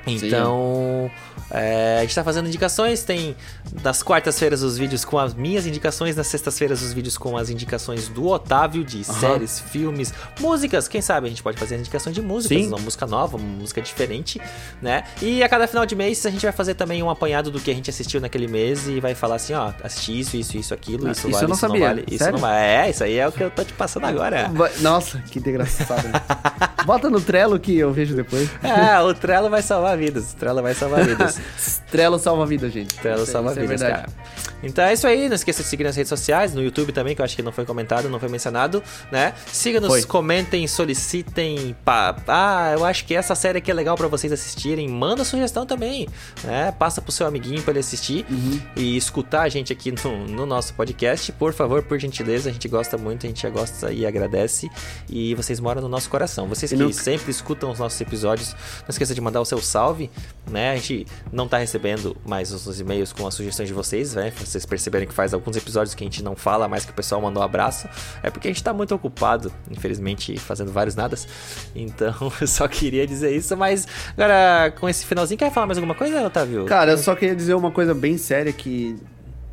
Então, é, a gente tá fazendo indicações. Tem nas quartas-feiras os vídeos com as minhas indicações, nas sextas-feiras os vídeos com as indicações do Otávio de séries, filmes, músicas. Quem sabe a gente pode fazer indicações de músicas, Sim. uma música nova, uma música diferente, né? E a cada final de mês a gente vai fazer também um apanhado do que a gente assistiu naquele mês e vai falar assim: ó, assisti isso, isso, isso, aquilo, Ah, isso, isso vale, eu não isso sabia. não vale, isso não vale. É, isso aí é o que eu tô te passando agora. Nossa, que engraçado. Bota no Trello que eu vejo depois. É, o Trello vai salvar vidas. O Trello vai salvar vidas. Trello salva a vida, gente. Trello é- salva é vidas, verdade. cara. Então é isso aí, não esqueça de seguir nas redes sociais, no YouTube também, que eu acho que não foi comentado, não foi mencionado, né? Siga-nos, comentem, solicitem. Pá. Ah, eu acho que essa série aqui é legal pra vocês assistirem. Manda sugestão também, né? Passa pro seu amiguinho pra ele assistir Uhum. e escutar a gente aqui no, no nosso podcast. Por favor, por gentileza, a gente gosta muito, a gente já gosta e agradece. E vocês moram no nosso coração. Vocês que não- sempre escutam os nossos episódios, não esqueça de mandar o seu salve, né? A gente não tá recebendo mais os, os e-mails com as sugestões de vocês, né? Vocês perceberem que faz alguns episódios que a gente não fala mais que o pessoal mandou um abraço. É porque a gente tá muito ocupado, infelizmente, fazendo vários nadas. Então, eu só queria dizer isso, mas agora com esse finalzinho, quer falar mais alguma coisa, Otávio? Cara, eu só queria dizer uma coisa bem séria que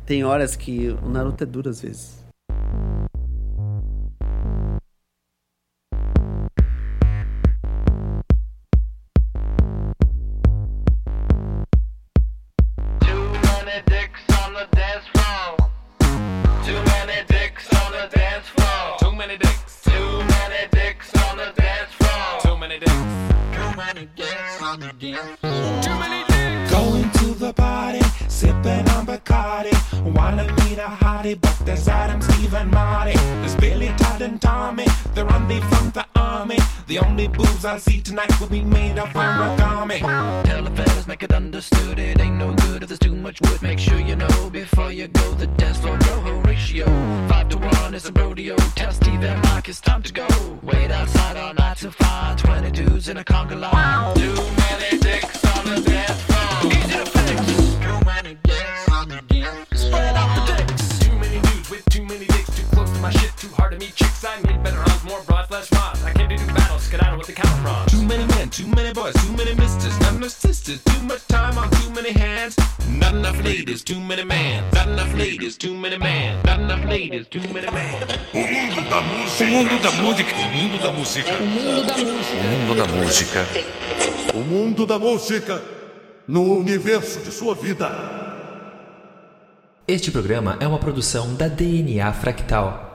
tem horas que o Naruto é duro às vezes. Dicks. Going to the party, sipping on Bacardi. Wanna meet a hottie, but there's Adam, Steve, and Marty. There's Billy, Todd, and Tommy. They're on the from the army. The only boobs I see tonight will be made of origami. Tell the fellas, make it understood. It ain't no good if there's too much wood. Make sure you know before you go. The dance floor rojo ratio. Five to one, it's a rodeo. Tell Steve and it's time to go. Wait outside all night to find 20 dudes in a conga line. Too many dicks on the dance floor. Easy to fix. Too many dicks on the dance floor. Spread out hard to meet chicks. I need better odds, more broad flesh mods. I came to do battle. Skedaddle with the count from. Too many men, too many boys, too many misters, not enough sisters. Too much time on too many hands. Not enough ladies, too many men. Not enough ladies, too many men. Not enough ladies, too many men. O mundo da música. O mundo da música. O mundo da música. O mundo da música. O mundo da música no universo de sua vida. Este programa é uma produção da DNA Fractal.